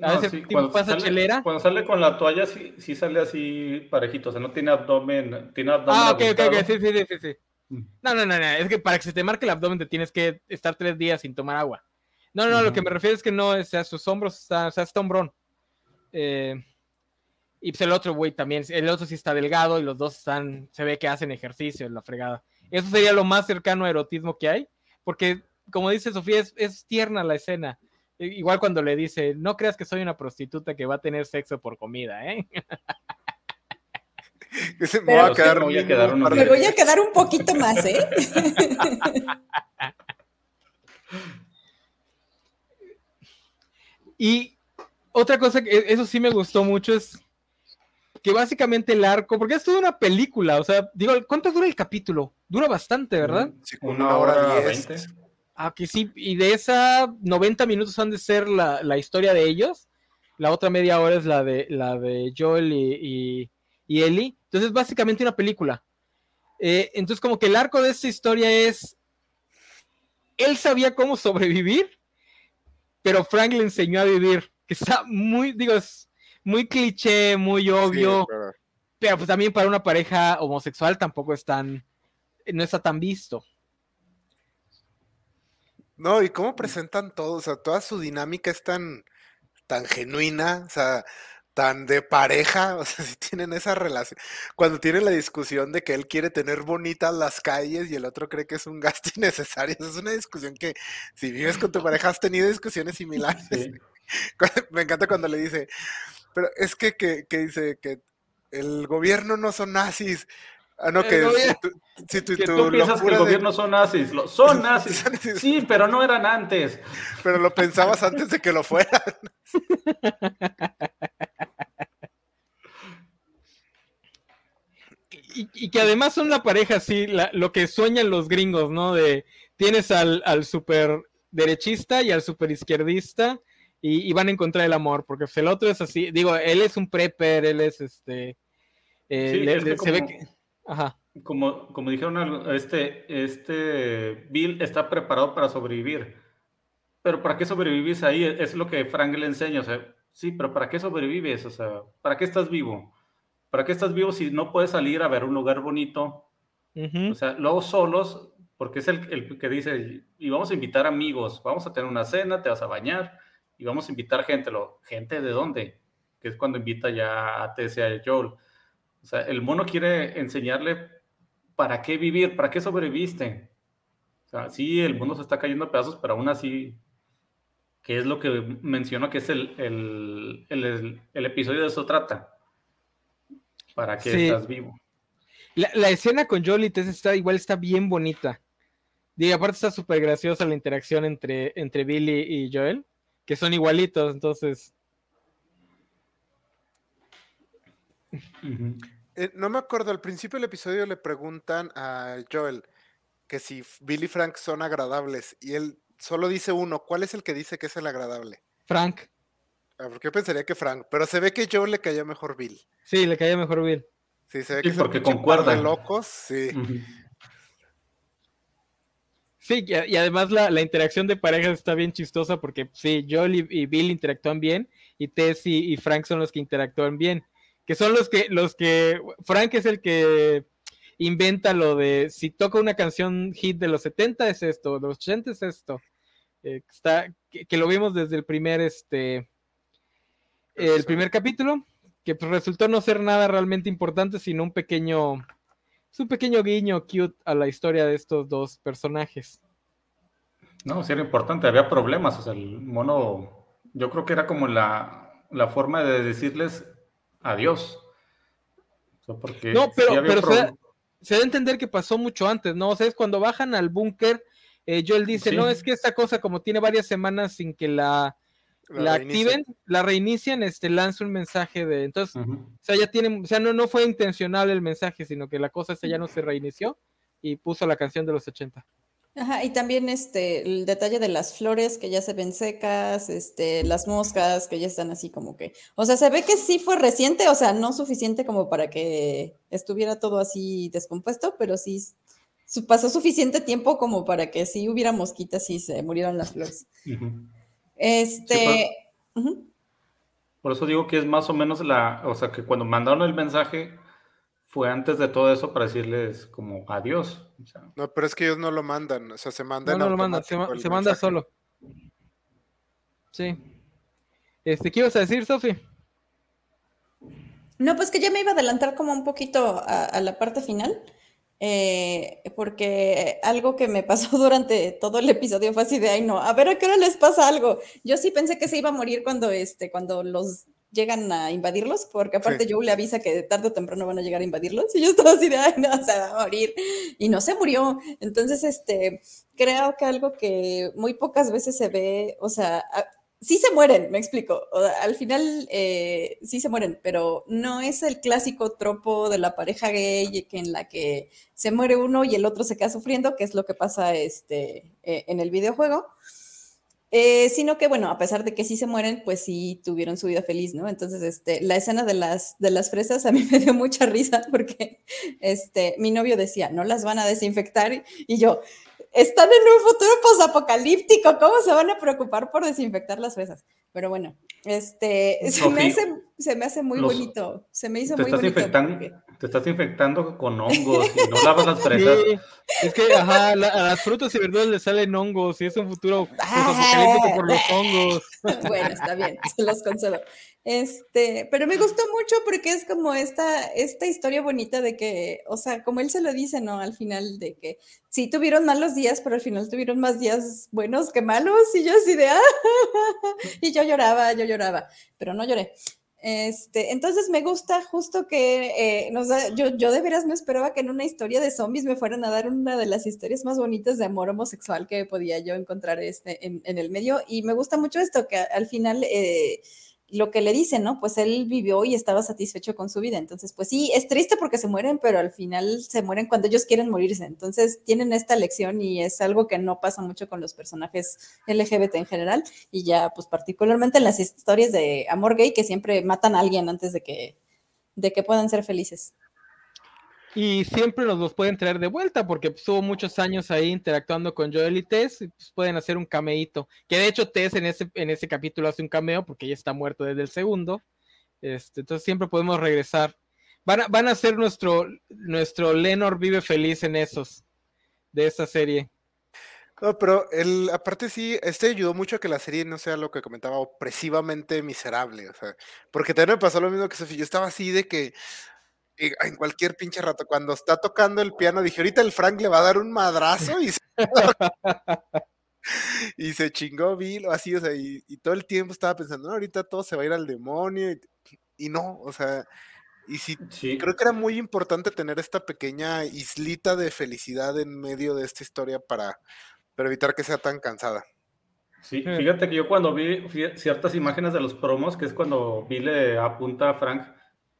A No, veces sí, cuando pasa sale- chelera. Cuando sale con la toalla, sí, sí sale así parejito. O sea, no tiene abdomen. Tiene abdomen Ah, ok, ok, ok, abultado. sí, sí, sí, sí, sí. Mm. No, no, no, no, es que para que se te marque el abdomen te tienes que estar tres días sin tomar agua. No, no, lo que me refiero es que no, o sea, sus hombros, está, o sea, está hombrón. Eh, y pues el otro, güey, también, el otro sí está delgado y los dos están, se ve que hacen ejercicio en la fregada. Eso sería lo más cercano a erotismo que hay, porque, como dice Sofía, es, es tierna la escena. Igual cuando le dice, no creas que soy una prostituta que va a tener sexo por comida, ¿eh? Dice, me voy a quedar, voy a quedar un Me voy a quedar un poquito más, ¿eh? Y otra cosa que eso sí me gustó mucho es que básicamente el arco, porque es toda una película, o sea, digo, ¿cuánto dura el capítulo? Dura bastante, ¿verdad? Sí, Una hora diez. Ah, que sí, y de esa 90 minutos han de ser la, la historia de ellos, la otra media hora es la de, la de Joel y, y, y Ellie, entonces es básicamente una película. Eh, entonces como que el arco de esta historia es, él sabía cómo sobrevivir, pero Frank le enseñó a vivir, que está muy, digo, es muy cliché, muy Sí, obvio, pero- pero pues también para una pareja homosexual tampoco es tan, no está tan visto. No, y cómo presentan todo, o sea, toda su dinámica es tan, tan genuina, o sea, tan de pareja, o sea, si tienen esa relación. Cuando tienen la discusión de que él quiere tener bonitas las calles y el otro cree que es un gasto innecesario, esa es una discusión que si vives con tu pareja has tenido discusiones similares. Sí. Me encanta cuando le dice, pero es que, que, que dice que el gobierno no son nazis. Ah, no, El que si tu, si tu- Que tu tú piensas que el de- gobierno son nazis. Lo- son nazis. Sí, pero no eran antes. pero lo pensabas antes de que lo fuera. y, y que además son la pareja así, la- lo que sueñan los gringos, ¿no? De tienes al, al super derechista y al super izquierdista y, y van a encontrar el amor, porque pues, el otro es así, digo, él es un prepper, él es este, eh, Sí, le- es que le- se ve que, ajá, Como, como dijeron, este, este Bill está preparado para sobrevivir. Pero ¿para qué sobrevives ahí? Es lo que Frank le enseña. O sea, sí, pero ¿para qué sobrevives? O sea, ¿para qué estás vivo? ¿Para qué estás vivo si no puedes salir a ver un lugar bonito? ujú, O sea, luego solos, porque es el, el que dice, y vamos a invitar amigos, vamos a tener una cena, te vas a bañar, y vamos a invitar gente. Lo, ¿Gente de dónde? Que es cuando invita ya a Tess y a Joel. O sea, el mono quiere enseñarle para qué vivir, para qué sobreviviste. O sea, sí, el mundo se está cayendo a pedazos, pero aún así, que es lo que menciono que es el, el, el- el episodio de eso trata. ¿Para qué Sí. estás vivo? La, la escena con y Tess está igual está bien bonita. Digo, aparte está súper graciosa la interacción entre, entre Billy y Joel, que son igualitos, entonces, Ujú. Eh, no me acuerdo, al principio del episodio le preguntan a Joel que si F- Bill y Frank son agradables y él solo dice uno, ¿cuál es el que dice que es el agradable? Frank, Ah, porque yo pensaría que Frank, pero se ve que Joel le caía mejor Bill. sí, le caía mejor Bill. Sí, se ve Sí, que porque concuerdan. locos, sí. Sí, y, además la, la interacción de parejas está bien chistosa porque sí, Joel y, y Bill interactúan bien y Tess y, y Frank son los que interactúan bien. Que son los que, los que, Frank es el que inventa lo de si toca una canción hit de los 70 es esto, de los 80 es esto. Eh, está, que, que lo vimos desde el primer, este, el primer capítulo, que pues, resultó no ser nada realmente importante, sino un pequeño, es un pequeño guiño cute a la historia de estos dos personajes. No, sí era importante, había problemas, o sea, el mono, yo creo que era como la, la forma de decirles adiós. O sea, porque No, pero- sí se da- Se da a entender que pasó mucho antes, ¿no? O sea, es cuando bajan al búnker, eh, Joel dice, Sí. no, es que esta cosa como tiene varias semanas sin que la, la, activen, la reinician, este, lanza un mensaje de, entonces, o sea, ya tiene, o sea, no, no fue intencional el mensaje, sino que la cosa esta ya no se reinició y puso la canción de los 80. Ajá, y también este, el detalle de las flores que ya se ven secas, este, las moscas que ya están así como que, o sea, se ve que sí fue reciente, o sea, no suficiente como para que estuviera todo así descompuesto, pero sí pasó suficiente tiempo como para que sí hubiera mosquitas y se murieran las flores. Este, ujú. Por eso digo que es más o menos la, o sea, que cuando mandaron el mensaje fue antes de todo eso para decirles como adiós. O sea, No, pero es que ellos no lo mandan, o sea, se manda No, en no lo manda, se, ma- manda solo. Sí. Este, ¿qué ibas a decir, Sofi? No, pues que ya me iba a adelantar como un poquito a, a la parte final, eh, porque algo que me pasó durante todo el episodio fue así de, ay no, a ver a qué hora les pasa algo. Yo sí pensé que se iba a morir cuando, este, cuando los llegan a invadirlos, porque aparte Sí. Joe le avisa que tarde o temprano van a llegar a invadirlos, y yo estaba así de, ay no, se va a morir, y no se murió. Entonces, este, creo que algo que muy pocas veces se ve, o sea, a- sí se mueren, me explico. O al final eh, sí se mueren, pero no es el clásico tropo de la pareja gay que en la que se muere uno y el otro se queda sufriendo, que es lo que pasa este, eh, en el videojuego. Eh, sino que, bueno, a pesar de que sí se mueren, pues sí tuvieron su vida feliz, ¿no? Entonces, este, la escena de las, de las fresas a mí me dio mucha risa porque este, mi novio decía, no las van a desinfectar, y yo, están en un futuro posapocalíptico, ¿cómo se van a preocupar por desinfectar las fresas? Pero bueno, este, se me hace, se me hace muy los- bonito, se me hizo te muy estás, bonito. infectando, porque- te estás infectando con hongos y no lavas las fresas. Sí, es que ajá, la- a las frutas y verduras le salen hongos y es un futuro Ah. apocalíptico por los hongos. Bueno, está bien, se los concedo. Este, pero me gustó mucho porque es como esta, esta historia bonita de que, o sea, como él se lo dice, ¿no? Al final de que sí tuvieron malos días, pero al final tuvieron más días buenos que malos, y yo así de, ah, y yo lloraba, yo lloraba, pero no lloré. Este, entonces me gusta justo que eh, nos da- yo, yo de veras no esperaba que en una historia de zombies me fueran a dar una de las historias más bonitas de amor homosexual que podía yo encontrar este, en, en el medio. Y me gusta mucho esto, que al final eh, lo que le dicen, ¿no? Pues él vivió y estaba satisfecho con su vida. Entonces, pues sí, es triste porque se mueren, pero al final se mueren cuando ellos quieren morirse. Entonces tienen esta lección y es algo que no pasa mucho con los personajes LGBT en general y ya pues particularmente en las historias de amor gay que siempre matan a alguien antes de que, de que puedan ser felices. Y siempre nos los pueden traer de vuelta porque pues, estuvo muchos años ahí interactuando con Joel y Tess y pues, pueden hacer un cameíto. Que de hecho Tess en ese, en ese capítulo hace un cameo porque ella está muerto desde el segundo. Este, entonces siempre podemos regresar. Van a, van a ser nuestro, nuestro Lenor vive feliz en esos de esta serie. No, pero el, aparte sí, este ayudó mucho a que la serie no sea lo que comentaba, opresivamente miserable, o sea, porque también me pasó lo mismo que Sofía, yo estaba así de que en cualquier pinche rato, cuando está tocando el piano, dije, ahorita el Frank le va a dar un madrazo y se, y se chingó Bill, o así, o sea, y, y todo el tiempo estaba pensando, no, ahorita todo se va a ir al demonio, y, y no, o sea, y sí, Sí, creo que era muy importante tener esta pequeña islita de felicidad en medio de esta historia para, para evitar que sea tan cansada. sí. Fíjate que yo cuando vi ciertas imágenes de los promos, que es cuando vi le apunta a Frank,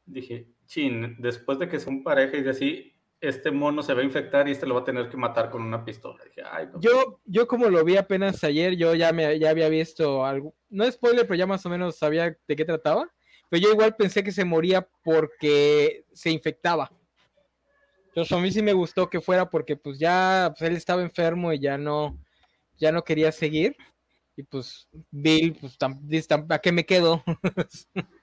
dije, chin, después de que son pareja y de así, este mono se va a infectar y este lo va a tener que matar con una pistola. Dije, ay, no. Yo, yo como lo vi apenas ayer, yo ya me ya había visto algo, no spoiler, pero ya más o menos sabía de qué trataba. Pero yo igual pensé que se moría porque se infectaba. Entonces a mí sí me gustó que fuera porque pues ya pues, él estaba enfermo y ya no, ya no quería seguir. Y pues Bill, pues tam- tam- ¿a qué me quedo?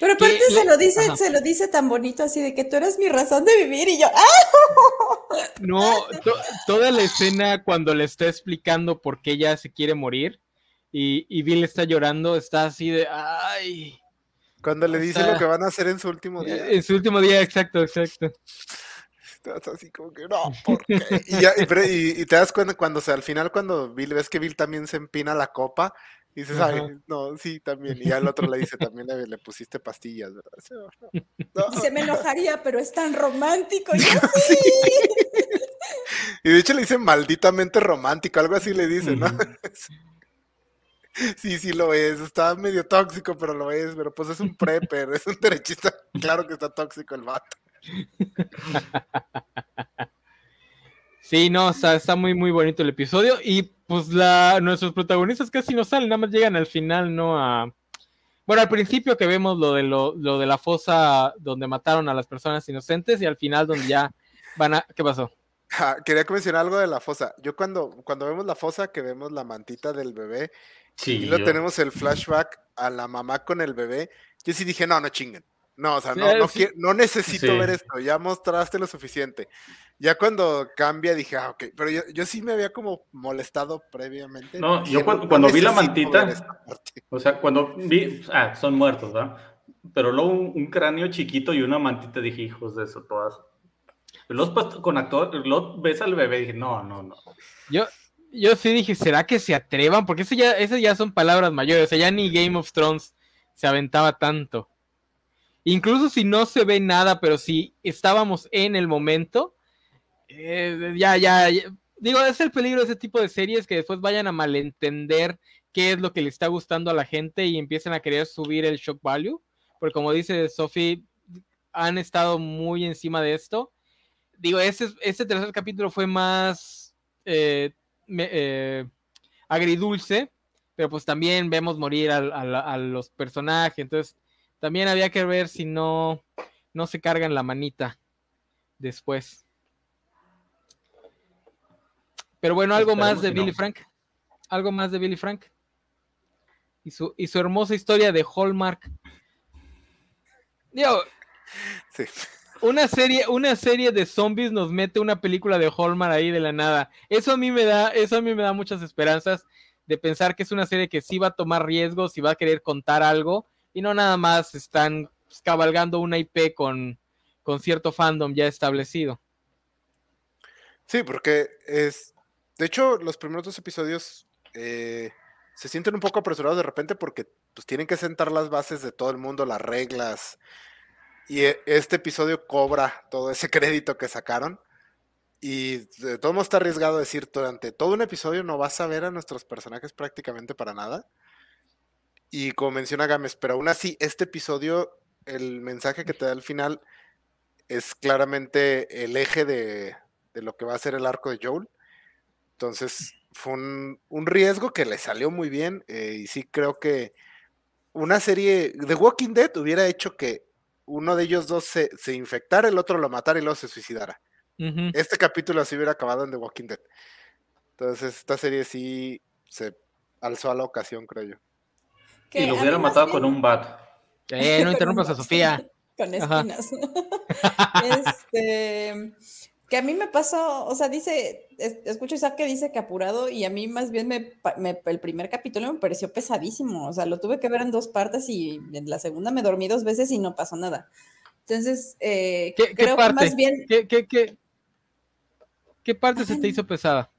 Pero aparte Que se lo dice, Ajá. se lo dice tan bonito así de que tú eres mi razón de vivir y yo, ¡ah! No, to- toda la escena cuando le está explicando por qué ella se quiere morir y, y Bill está llorando, está así de, ay, Cuando le dice lo que van a hacer en su último día, en su último día, exacto, exacto. estás así como que no, ¿por qué? Y, ya- y- y te das cuenta cuando, o sea, al final cuando Bill, ves que Bill también se empina la copa, y dices, ay, no, sí, también. Y al otro le dice, también le, le pusiste pastillas, ¿verdad? Sí, no, no, Y se me enojaría, pero es tan romántico. y yo, sí. Y de hecho le dice malditamente romántico, algo así le dice, ¿no? Sí, sí lo es. Está medio tóxico, pero lo es. Pero pues es un prepper, es un derechista. Claro que está tóxico el vato. Sí, no, está, está muy, muy bonito el episodio. Y pues la, nuestros protagonistas casi no salen, nada más llegan al final, ¿no? A, bueno, al principio que vemos lo de, lo, lo de la fosa donde mataron a las personas inocentes y al final donde ya van a... ¿Qué pasó? Ah, quería mencionar algo de la fosa. Yo cuando, cuando vemos la fosa, que vemos la mantita del bebé, Sí, y lo tenemos el flashback a la mamá con el bebé, yo sí dije, no, no chinguen. No, o sea, Sí, no, no, quiero- no necesito Sí. ver esto, ya mostraste lo suficiente. Ya cuando cambia dije, ah, ok, pero yo, yo sí me había como molestado previamente. No, yo cuando- "No cuando vi la mantita- ver esta parte". O sea, cuando vi, ah, son muertos, ¿verdad? Pero luego un, un cráneo chiquito y una mantita dije, hijos de eso, todas. Los pues, con actor, luego ves al bebé y dije, no, no, no. Yo, yo sí dije, ¿será que se atrevan? Porque eso ya, eso ya son palabras mayores. O sea, ya ni Game of Thrones se aventaba tanto. Incluso si no se ve nada, pero si estábamos en el momento, eh, ya, ya, Digo, es el peligro de ese tipo de series que después vayan a malentender qué es lo que le está gustando a la gente y empiecen a querer subir el shock value. Porque como dice Sophie, han estado muy encima de esto. Digo, ese, ese tercer capítulo fue más eh, me- eh, agridulce, pero pues también vemos morir al- a, los personajes, entonces también había que ver si no, no se cargan la manita después. Pero bueno, algo más de no. Billy Frank. Algo más de Billy Frank. Y su, y su hermosa historia de Hallmark. Digo, Sí. una serie, una serie de zombies nos mete una película de Hallmark ahí de la nada. Eso a mí me da, eso a mí me da muchas esperanzas de pensar que es una serie que sí va a tomar riesgos y va a querer contar algo y no nada más están cabalgando una IP con, con cierto fandom ya establecido. Sí, porque es. De hecho, los primeros dos episodios eh, se sienten un poco apresurados de repente porque pues, tienen que sentar las bases de todo el mundo, las reglas. Y e- este episodio cobra todo ese crédito que sacaron. Y de todo modo está arriesgado decir durante todo un episodio no vas a ver a nuestros personajes prácticamente para nada. Y como menciona Gámez, pero aún así, este episodio, el mensaje que te da al final es claramente el eje de, de lo que va a ser el arco de Joel. Entonces, fue un, un riesgo que le salió muy bien. eh, y sí creo que una serie de Walking Dead hubiera hecho que uno de ellos dos se, se infectara, el otro lo matara y luego se suicidara. Este capítulo así hubiera acabado en The Walking Dead. Entonces, esta serie sí se alzó a la ocasión, creo yo. Que y lo hubiera matado bien- con un bat. Eh, no interrumpas a Sofía. Con espinas. este, que a mí me pasó, o sea, dice, es- escucho Isaac que dice que apurado y a mí más bien me, el primer capítulo me pareció pesadísimo, o sea, lo tuve que ver en dos partes y en la segunda me dormí dos veces y no pasó nada. Entonces, eh, ¿Qué, qué creo que parte? más bien ¿Qué, qué, qué, qué parte se te hizo pesada?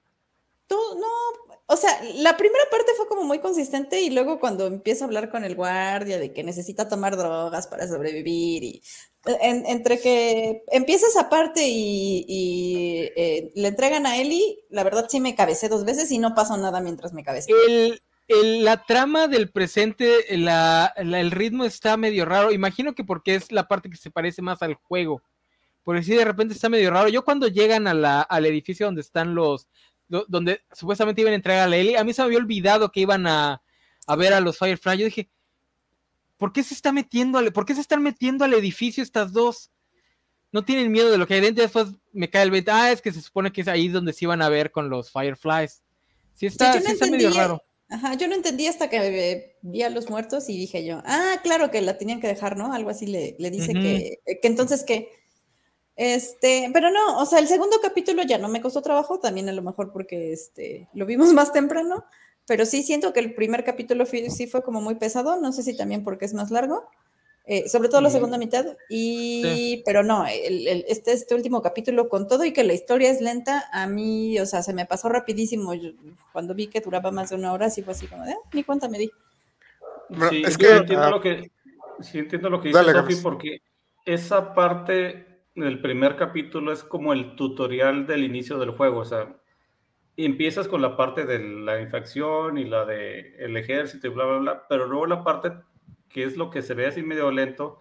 Tú, no, o sea, la primera parte fue como muy consistente y luego cuando empieza a hablar con el guardia de que necesita tomar drogas para sobrevivir y en- entre que empieza esa parte y, eh, le entregan a Eli, la verdad sí me cabecé dos veces y no pasó nada mientras me cabecé. El, la trama del presente, el ritmo está medio raro. Imagino que porque es la parte que se parece más al juego. Porque si de repente está medio raro. Yo cuando llegan a la, al edificio donde están los, donde supuestamente iban a entregar a la Ellie, a mí se me había olvidado que iban a, a ver a los Firefly. Yo dije, ¿por qué se está metiendo al, por qué se están metiendo al edificio estas dos? No tienen miedo de lo que hay dentro. Después me cae el 20. Ah, es que se supone que es ahí donde se iban a ver con los Fireflies. Sí está, yo no sí está medio raro. Ajá, yo no entendí hasta que eh, vi a los muertos y dije yo, ah, claro que la tenían que dejar, ¿no? Algo así le, le dice que, que entonces que, este, pero no, o sea, el segundo capítulo ya no me costó trabajo, también a lo mejor porque este, lo vimos más temprano, pero sí siento que el primer capítulo fui- sí fue como muy pesado, no sé si también porque es más largo, eh, sobre todo la segunda mitad, y, pero no, el- el- este, este último capítulo con todo y que la historia es lenta, a mí, o sea, se me pasó rapidísimo, yo- cuando vi que duraba más de una hora, sí fue así como de, ah, ni cuenta me di. Sí, es yo que, entiendo ah, lo que sí entiendo lo que dice Sofi porque esa parte el primer capítulo es como el tutorial del inicio del juego, o sea, empiezas con la parte de la infección y la de el ejército y bla, bla, bla, pero luego la parte que es lo que se ve así medio lento,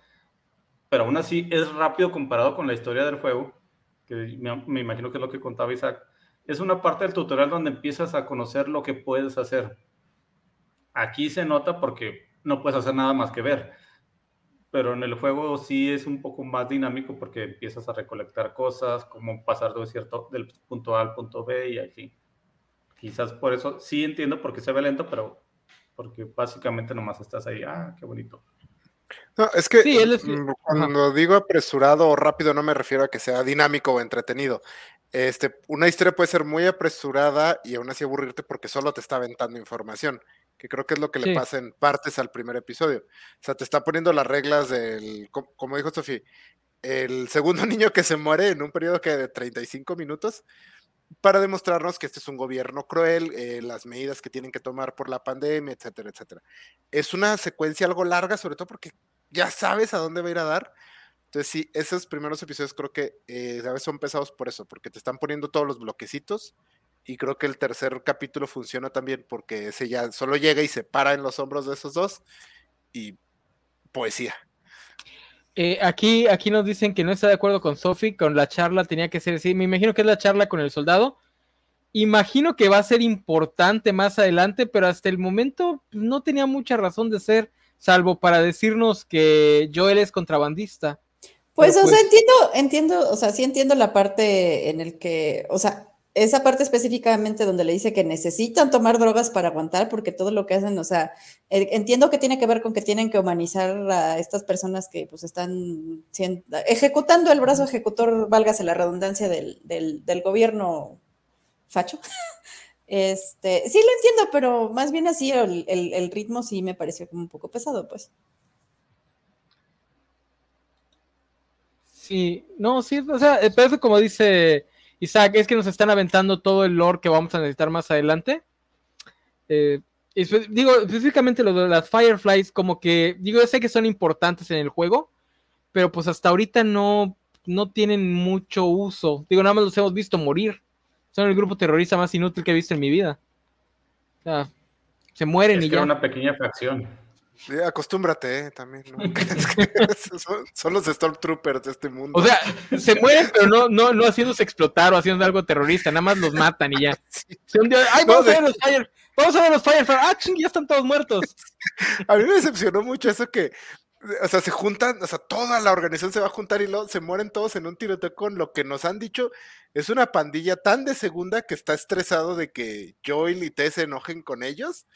pero aún así es rápido comparado con la historia del juego, que me, me imagino que es lo que contaba Isaac, es una parte del tutorial donde empiezas a conocer lo que puedes hacer. Aquí se nota porque no puedes hacer nada más que ver pero en el juego sí es un poco más dinámico porque empiezas a recolectar cosas, como pasar de cierto, del punto A al punto B y así. Quizás por eso sí entiendo por qué se ve lento, pero porque básicamente nomás estás ahí, ah, qué bonito. No, es que mm, cuando digo apresurado o rápido no me refiero a que sea dinámico o entretenido. Este, una historia puede ser muy apresurada y aún así aburrirte porque solo te está aventando información que creo que es lo que le pasa en partes al primer episodio. O sea, te está poniendo las reglas del, como dijo Sofía, el segundo niño que se muere en un periodo que de 35 minutos para demostrarnos que este es un gobierno cruel, eh, las medidas que tienen que tomar por la pandemia, etcétera, etcétera. Es una secuencia algo larga, sobre todo porque ya sabes a dónde va a ir a dar. Entonces, sí, esos primeros episodios creo que eh, a veces son pesados por eso, porque te están poniendo todos los bloquecitos y creo que el tercer capítulo funciona también porque ese ya solo llega y se para en los hombros de esos dos y poesía. Eh, aquí, aquí nos dicen que no está de acuerdo con Sophie, con la charla tenía que ser así. Me imagino que es la charla con el soldado. Imagino que va a ser importante más adelante, pero hasta el momento no tenía mucha razón de ser, salvo para decirnos que Joel es contrabandista. Pues, o sea, pues entiendo, entiendo, o sea, sí entiendo la parte en el que, o sea, esa parte específicamente donde le dice que necesitan tomar drogas para aguantar, porque todo lo que hacen, o sea, eh, entiendo que tiene que ver con que tienen que humanizar a estas personas que pues están ejecutando el brazo ejecutor, válgase la redundancia del, del, gobierno facho. Este, sí lo entiendo, pero más bien así el, el, ritmo sí me pareció como un poco pesado, pues. Sí, no, sí, o sea, pero como dice Isaac, es que nos están aventando todo el lore que vamos a necesitar más adelante. Eh, digo, específicamente lo de las Fireflies, como que, digo, yo sé que son importantes en el juego, pero pues hasta ahorita no, no tienen mucho uso. Digo, nada más los hemos visto morir. Son el grupo terrorista más inútil que he visto en mi vida. O sea, se mueren y ya. una pequeña acostúmbrate, eh, también. son, los Stormtroopers de este mundo. O sea, se mueren, pero no, no, no haciéndose explotar o haciendo algo terrorista, nada más los matan y ya. Ay, vamos, a ver los Fire, vamos a ver los Firefly. Ah, ching, ya están todos muertos. A mí me decepcionó mucho eso que, o sea, se juntan, o sea, toda la organización se va a juntar y luego se mueren todos en un tiroteo con lo que nos han dicho. Es una pandilla tan de segunda que está estresado de que Joel y T se enojen con ellos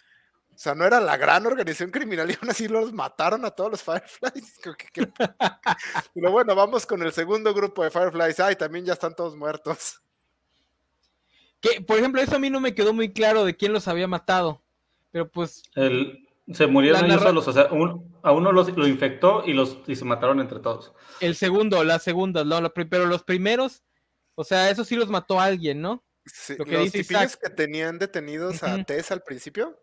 o sea, no era la gran organización criminal y aún así los mataron a todos los Fireflies. Pero bueno, vamos con el segundo grupo de Fireflies. Ay, también ya están todos muertos. Que, por ejemplo, eso a mí no me quedó muy claro de quién los había matado. Pero pues. se murieron ellos solos. O sea, a uno los, lo infectó y, los, y se mataron entre todos. El segundo, la segunda, no, pero los primeros, o sea, eso sí los mató alguien, ¿no? Sí, lo que los que tenían detenidos a Tess al principio.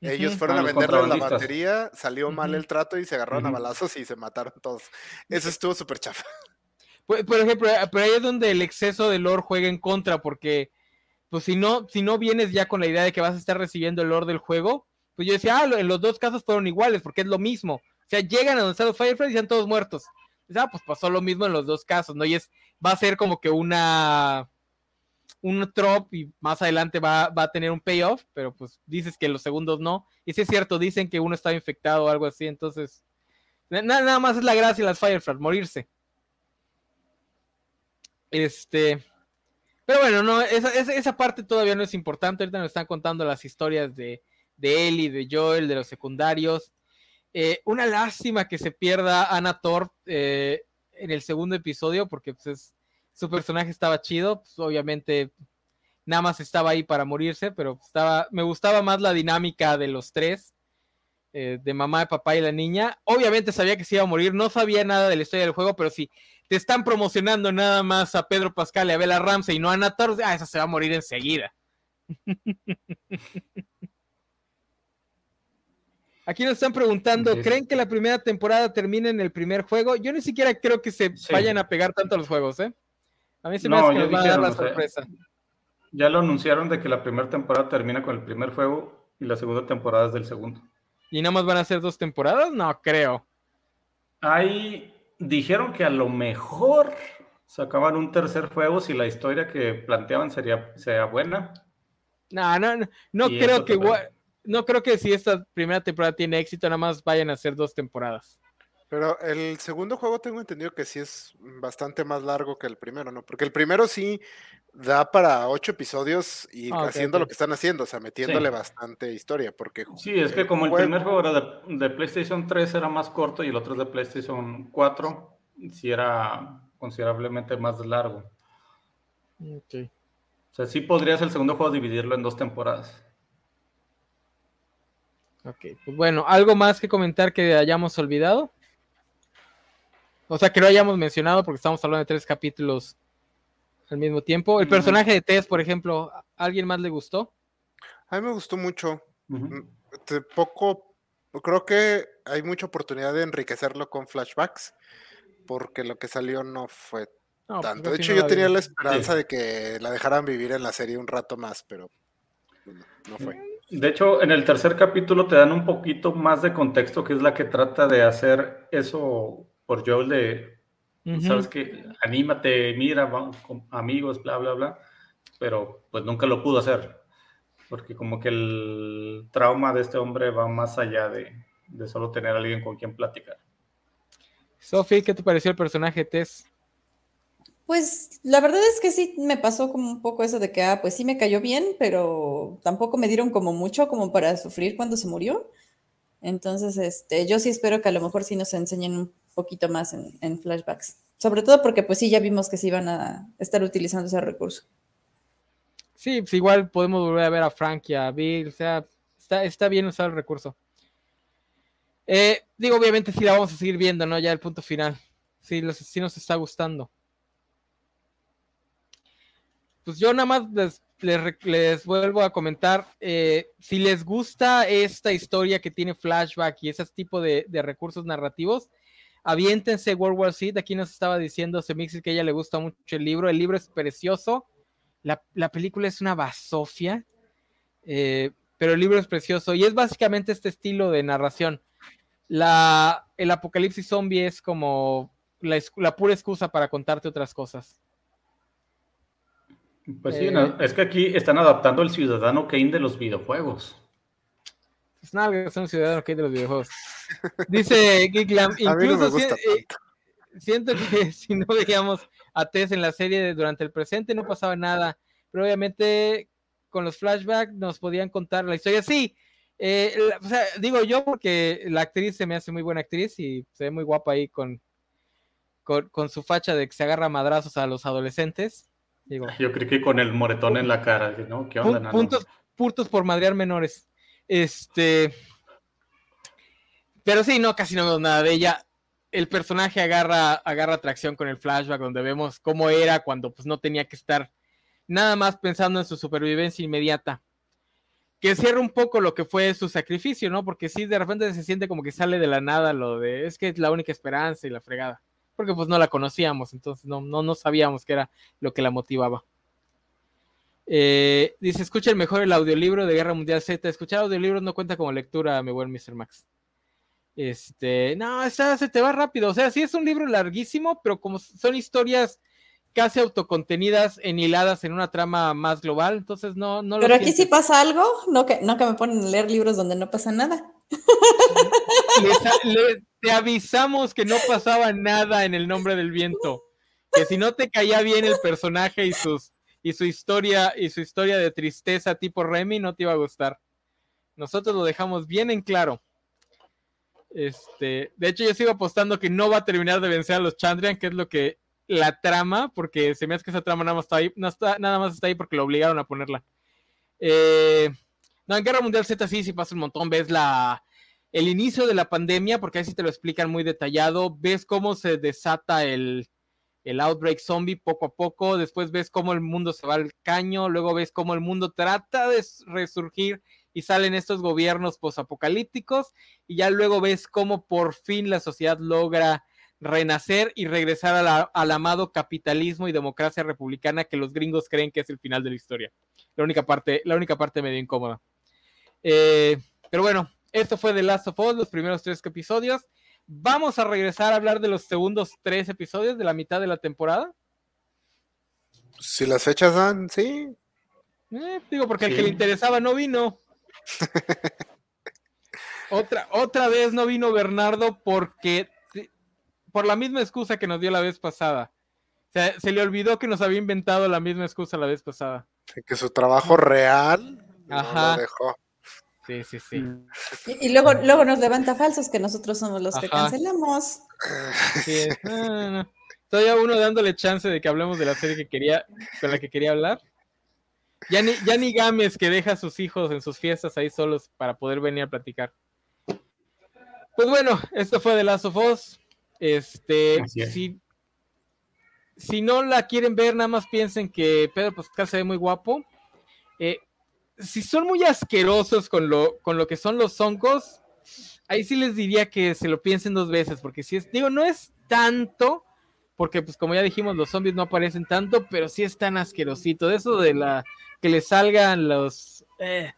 Ellos fueron a, venderle la batería, salió mal el trato y se agarraron a balazos y se mataron todos. Eso estuvo súper chafa. Por, ejemplo, eh, pero ahí es donde el exceso de lore juega en contra, porque pues si no, si no vienes ya con la idea de que vas a estar recibiendo el lore del juego, pues yo decía, ah, en los dos casos fueron iguales, porque es lo mismo. O sea, llegan a donde están los Fireflies y están todos muertos. Ah, pues pasó lo mismo en los dos casos, ¿no? Y es, va a ser como que una un drop y más adelante va, a tener un payoff, pero pues dices que los segundos no. Y si es cierto, dicen que uno está infectado o algo así, entonces nada, más es la gracia de las Fireflies, morirse. Este, pero bueno, no, esa, esa, parte todavía no es importante. Ahorita nos están contando las historias de, de Ellie, de Joel, de los secundarios. Eh, una lástima que se pierda Anna Thor eh, en el segundo episodio, porque pues es su personaje estaba chido, pues, obviamente nada más estaba ahí para morirse, pero estaba, me gustaba más la dinámica de los tres, eh, de mamá, papá y la niña. Obviamente sabía que se iba a morir, no sabía nada de la historia del juego, pero si te están promocionando nada más a Pedro Pascal y a Bella Ramsey y no a Nator, ah, esa se va a morir enseguida. Aquí nos están preguntando. ¿creen que la primera temporada termine en el primer juego? Yo ni siquiera creo que se Sí. vayan a pegar tanto los juegos, ¿eh? A mí se me No, hace que nos va a dar la o sea, sorpresa. Ya lo anunciaron de que la primera temporada termina con el primer juego y la segunda temporada es del segundo. ¿Y nada más van a ser dos temporadas? No creo. Ahí dijeron que a lo mejor sacaban un tercer juego si la historia que planteaban sería, sería buena. No, no, no, no creo que no creo que si esta primera temporada tiene éxito, nada más vayan a ser dos temporadas. Pero el segundo juego tengo entendido que sí es bastante más largo que el primero, ¿no? Porque el primero sí da para ocho episodios y Ah, haciendo lo que están haciendo, o sea, metiéndole Sí. bastante historia, porque Sí, es que como el juego- primer juego era de, de PlayStation 3 era más corto y el otro es de PlayStation 4, sí era considerablemente más largo. Ok. O sea, sí podrías el segundo juego dividirlo en dos temporadas. Ok, pues bueno, ¿algo más que comentar que hayamos olvidado? O sea, que no hayamos mencionado porque estamos hablando de tres capítulos al mismo tiempo. El personaje de Tess, por ejemplo, ¿a alguien más le gustó? a mí me gustó mucho. Mm, de poco, creo que hay mucha oportunidad de enriquecerlo con flashbacks, porque lo que salió no fue No, pues tanto. De hecho, no yo tenía vi. la esperanza Sí. de que la dejaran vivir en la serie un rato más, pero no, no fue. De hecho, en el tercer capítulo te dan un poquito más de contexto, que es la que trata de hacer eso por Joel de, Ujú. sabes que anímate, mira, vamos con amigos, bla, bla, bla, pero pues nunca lo pudo hacer, porque como que el trauma de este hombre va más allá de, de solo tener a alguien con quien platicar. Sophie, ¿qué te pareció el personaje de Tess? Pues la verdad es que sí me pasó como un poco eso de que, ah, pues sí me cayó bien, pero tampoco me dieron como mucho como para sufrir cuando se murió. Entonces, este, yo sí espero que a lo mejor sí nos enseñen un poquito más en, flashbacks. Sobre todo porque pues sí ya vimos que sí iban a estar utilizando ese recurso. Sí, pues igual podemos volver a ver a Frank y a Bill, o sea, está, está bien usado el recurso. Eh, digo, obviamente sí la vamos a seguir viendo, ¿no? Ya el punto final. Sí, los, sí nos está gustando. Pues yo nada más les, les vuelvo a comentar, eh, si les gusta esta historia que tiene flashback y ese tipo de recursos narrativos, aviéntense World War Z, aquí nos estaba diciendo Semixi que a ella le gusta mucho el libro, el libro es precioso, la, la película es una basofia, eh, pero el libro es precioso y es básicamente este estilo de narración. La, el apocalipsis zombie es como la, la pura excusa para contarte otras cosas. Pues sí, Eh. no, es que aquí están adaptando el ciudadano Kane de los videojuegos. Es nada, es un ciudadano que hay de los videojuegos. Dice Geeklam, no incluso si- eh, siento que si no veíamos a Tess en la serie de- durante el presente no pasaba nada, pero obviamente con los flashbacks nos podían contar la historia. Sí, eh, la- o sea, digo yo porque la actriz se me hace muy buena actriz y se ve muy guapa ahí con, con, con su facha de que se agarra a madrazos a los adolescentes. Digo, Yo creo que con el moretón en la cara, ¿no? ¿Qué onda, puntos, puntos por madrear menores. Este. Pero sí, no, casi no vemos nada de ella. El personaje agarra, agarra atracción con el flashback, donde vemos cómo era cuando pues, no tenía que estar nada más pensando en su supervivencia inmediata. Que cierra un poco lo que fue su sacrificio, ¿no? Porque sí, de repente se siente como que sale de la nada lo de es que es la única esperanza y la fregada. Porque pues no la conocíamos, entonces no, no, no sabíamos qué era lo que la motivaba. Eh, dice, escuchen mejor el audiolibro de Guerra Mundial Z. Escuchar audiolibros no cuenta como lectura, mi buen Mr. Max. Este, no, esta se te va rápido. O sea, sí es un libro larguísimo, pero como son historias casi autocontenidas, enhiladas en una trama más global, entonces no, no lo Pero aquí sí pasa algo, no que, no que me ponen a leer libros donde no pasa nada. Les te avisamos que no pasaba nada en el nombre del viento. Que si no te caía bien el personaje y sus y su historia y su historia de tristeza tipo Remy no te iba a gustar. Nosotros lo dejamos bien en claro. Este, de hecho yo sigo apostando que no va a terminar de vencer a los Chandrian, que es lo que la trama, porque se me hace que esa trama nada más está ahí, nada más está ahí porque lo obligaron a ponerla. Eh, no, en Guerra Mundial Z sí, sí pasa un montón. Ves la, el inicio de la pandemia, porque ahí sí te lo explican muy detallado. Ves cómo se desata el, el outbreak zombie poco a poco. Después ves cómo el mundo se va al caño. Luego ves cómo el mundo trata de resurgir y salen estos gobiernos posapocalípticos y ya luego ves cómo por fin la sociedad logra renacer y regresar al amado capitalismo y democracia republicana que los gringos creen que es el final de la historia. La única parte, la única parte medio incómoda. Eh, pero bueno, esto fue The Last of Us, los primeros tres episodios. Vamos a regresar a hablar de los segundos tres episodios de la mitad de la temporada. Si las fechas dan, sí. Eh, digo, porque el Sí. que le interesaba no vino. otra, otra vez no vino Bernardo porque por la misma excusa que nos dio la vez pasada. O sea, se le olvidó que nos había inventado la misma excusa la vez pasada. Que su trabajo real no Ajá. lo dejó. Sí, sí, sí. Y, y luego, luego nos levanta falsos que nosotros somos los que cancelamos. Sí, no, no, no. Todavía uno dándole chance de que hablemos de la serie que quería, con la que quería hablar. Ya ni, ya ni Gámez que deja a sus hijos en sus fiestas ahí solos para poder venir a platicar. Pues bueno, esto fue de Last of Us. Este, es. si, si no la quieren ver, nada más piensen que Pedro Pascal se ve muy guapo. Eh, si son muy asquerosos con lo, con lo que son los hongos, ahí sí les diría que se lo piensen dos veces, porque si es, digo, no es tanto, porque pues como ya dijimos, los zombies no aparecen tanto, pero sí es tan asquerosito. De eso de la que le salgan los... eh,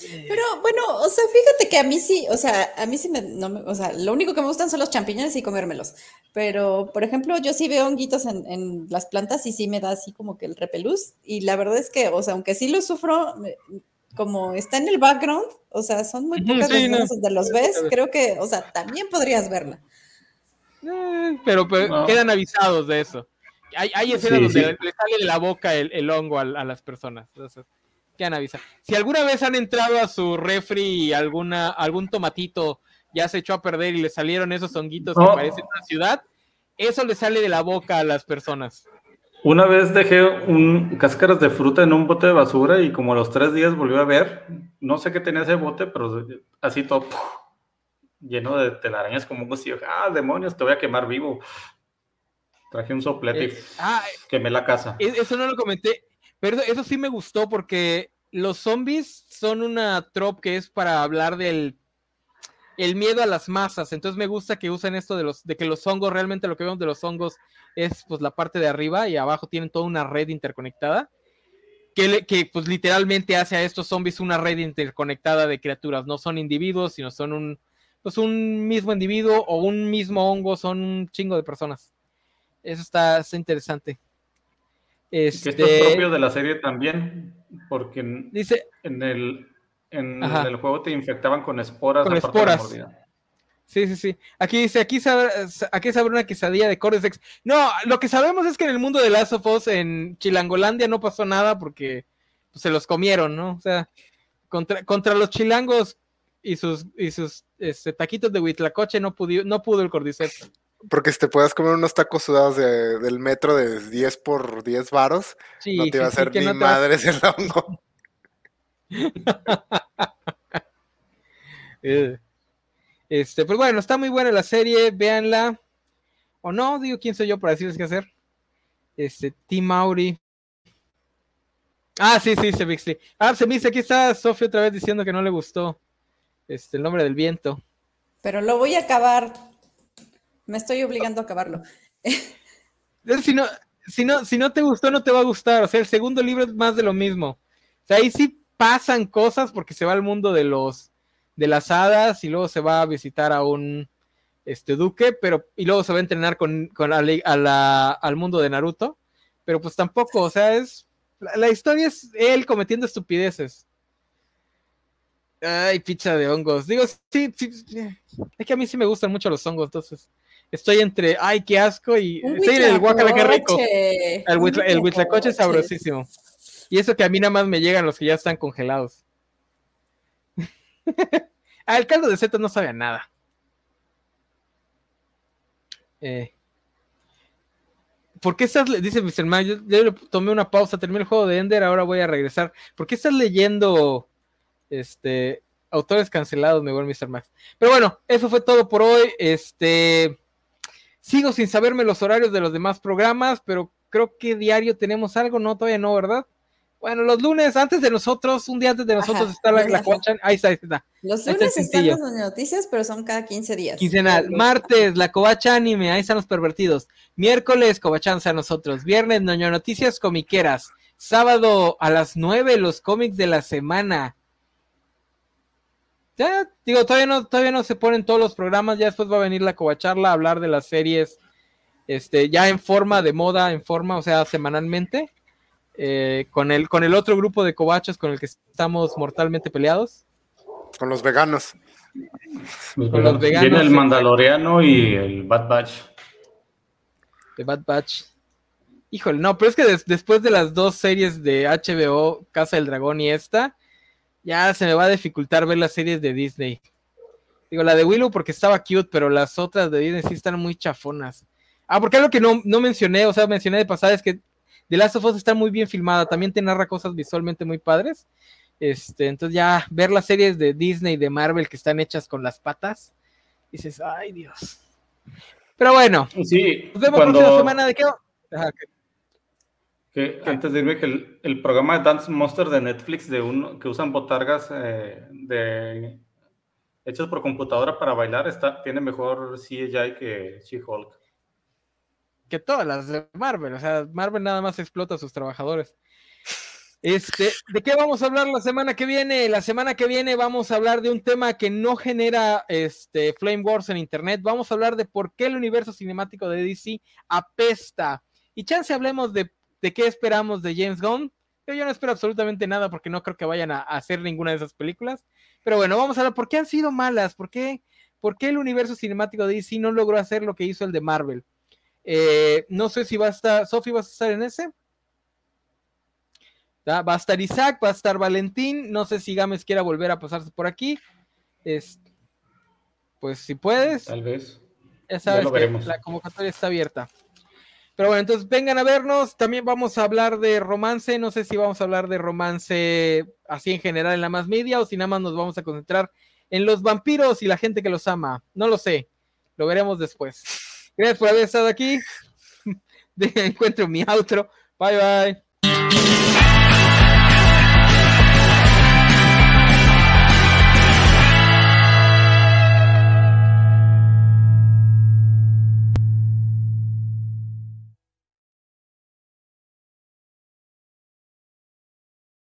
Pero bueno, o sea, fíjate que a mí sí, o sea, a mí sí me, no me- o sea, lo único que me gustan son los champiñones y comérmelos. Pero, por ejemplo, yo sí veo honguitos en, en las plantas y sí me da así como que el repelús. Y la verdad es que, o sea, aunque sí lo sufro, me- como está en el background, o sea, son muy pocas sí, las no. donde los ves, creo que, o sea, también podrías verla. eh, pero, pero No. quedan avisados de eso. Hay, hay escenas Sí, donde sí. le sale de la boca el, el hongo a, a las personas. Entonces, Si alguna vez han entrado a su refri y alguna, algún tomatito ya se echó a perder y le salieron esos honguitos que parecen una ciudad, eso le sale de la boca a las personas. Una vez dejé un cáscaras de fruta en un bote de basura y como a los tres días volvió a ver, no sé qué tenía ese bote, pero así todo ¡puf! lleno de telarañas como un y yo, ah, demonios, te voy a quemar vivo. Traje un soplete Eh, ah, y quemé la casa. Es- Eso no lo comenté, pero eso sí me gustó porque los zombies son una trope que es para hablar del el miedo a las masas. Entonces me gusta que usen esto de los de que los hongos realmente lo que vemos de los hongos es pues la parte de arriba y abajo tienen toda una red interconectada que, le- que pues literalmente hace a estos zombies una red interconectada de criaturas. No son individuos, sino son un pues un mismo individuo o un mismo hongo, son un chingo de personas. Eso está interesante. Que Este, esto es propio de la serie también, porque en, Dice, en el, en el juego te infectaban con esporas. Con de la esporas. mordida. sí, sí, sí. Aquí dice, aquí sabe, aquí sabe una quesadilla de Cordyceps. No, lo que sabemos es que en el mundo de Last of Us, en Chilangolandia, no pasó nada porque pues, se los comieron, ¿no? O sea, contra, contra los chilangos y sus, y sus este, taquitos de huitlacoche no pudo, no pudo el Cordyceps. Porque si te puedas comer unos tacos sudados de- del metro de 10 por 10 varos, Sí, no te va a sí, hacer ni no madres el hongo. Eh, Este, pues bueno, está muy buena la serie, véanla. O no, digo, ¿quién soy yo para decirles qué hacer? Este, Tim Mauri. Ah, sí, sí, se Bixley. Ah, se me dice, aquí está Sofía otra vez diciendo que no le gustó. Este, el nombre del viento. Pero lo voy a acabar. Me estoy obligando a acabarlo. Si no, si, no, si no te gustó, no te va a gustar. O sea, el segundo libro es más de lo mismo. O sea, ahí sí pasan cosas porque se va al mundo de los de las hadas y luego se va a visitar a un este duque, pero y luego se va a entrenar con, con a la- al mundo de Naruto. Pero pues tampoco, o sea, es la, historia es él cometiendo estupideces. Ay, picha de hongos. Digo, sí, sí, es que a mí sí me gustan mucho los hongos, entonces estoy entre, ay, qué asco y Un sí, el guacala, qué rico. El, huitla- el huitlacoche es sabrosísimo. Y eso que a mí nada más me llegan los que ya están congelados. ah, el caldo de setas no sabe a nada. Eh, ¿Por qué estás, dice Mr. Man, yo, yo tomé una pausa, terminé el juego de Ender, ahora voy a regresar. ¿Por qué estás leyendo este autores cancelados, mi buen Mr. Max? Pero bueno, eso fue todo por hoy. Este sigo sin saberme los horarios de los demás programas, pero creo que diario tenemos algo, no, todavía no, ¿verdad? Bueno, los lunes antes de nosotros, un día antes de nosotros Ajá, está la, la. Ahí está, ahí está. Los Ahí está el lunes están las noticias, pero son cada 15 días. Quincenal. Martes, la Covacha Anime, ahí están los pervertidos. Miércoles, Covachanza a nosotros. Viernes, Noño Noticias Comiqueras. Sábado a las 9, los cómics de la semana. Ya, digo, todavía no, todavía no se ponen todos los programas, ya después va a venir la Covacharla a hablar de las series, este, ya en forma de moda, en forma, o sea, semanalmente, eh, con el, con el otro grupo de covachos con el que estamos mortalmente peleados. Con los veganos. Los Con los veganos. Viene el. Mandaloriano y el Bad Batch. de Bad Batch. Híjole, no, pero es que des- después de las dos series de HBO, Casa del Dragón y esta, ya se me va a dificultar ver las series de Disney. Digo, la de Willow porque estaba cute, pero las otras de Disney sí están muy chafonas. Ah, porque algo que no, no mencioné, o sea, mencioné de pasada es que The Last of Us está muy bien filmada, también te narra cosas visualmente muy padres. Este, entonces ya ver las series de Disney y de Marvel que están hechas con las patas, dices, ay Dios. Pero bueno, Sí, nos vemos cuando, próxima semana de qué. Ajá, que- que antes de irme, que el, el programa de Dance Monsters de Netflix, de uno, que usan botargas eh, de, hechas por computadora para bailar, está, tiene mejor CGI que She-Hulk. que todas las de Marvel, o sea, Marvel nada más explota a sus trabajadores. Este, ¿de qué vamos a hablar la semana que viene? La semana que viene vamos a hablar de un tema que no genera este Flame Wars en internet. Vamos a hablar de por qué el universo cinemático de DC apesta. Y chance hablemos de, de qué esperamos de James Gunn. Yo no espero absolutamente nada porque no creo que vayan a, hacer ninguna de esas películas. Pero bueno, vamos a hablar por qué han sido malas, por qué, por qué el universo cinemático de DC no logró hacer lo que hizo el de Marvel. Eh, no sé si va a estar, Sofi, ¿vas a estar en ese? ¿Va a estar Isaac, va a estar Valentín, no sé si Gámez quiera volver a pasarse por aquí. Es, pues si puedes, Tal vez. ya sabes lo que veremos. la convocatoria está abierta. Pero bueno, entonces vengan a vernos. También vamos a hablar de romance. No sé si vamos a hablar de romance así en general en la más media o si nada más nos vamos a concentrar en los vampiros y la gente que los ama. No lo sé. Lo veremos después. Gracias por haber estado aquí. Encuentro mi outro. Bye bye.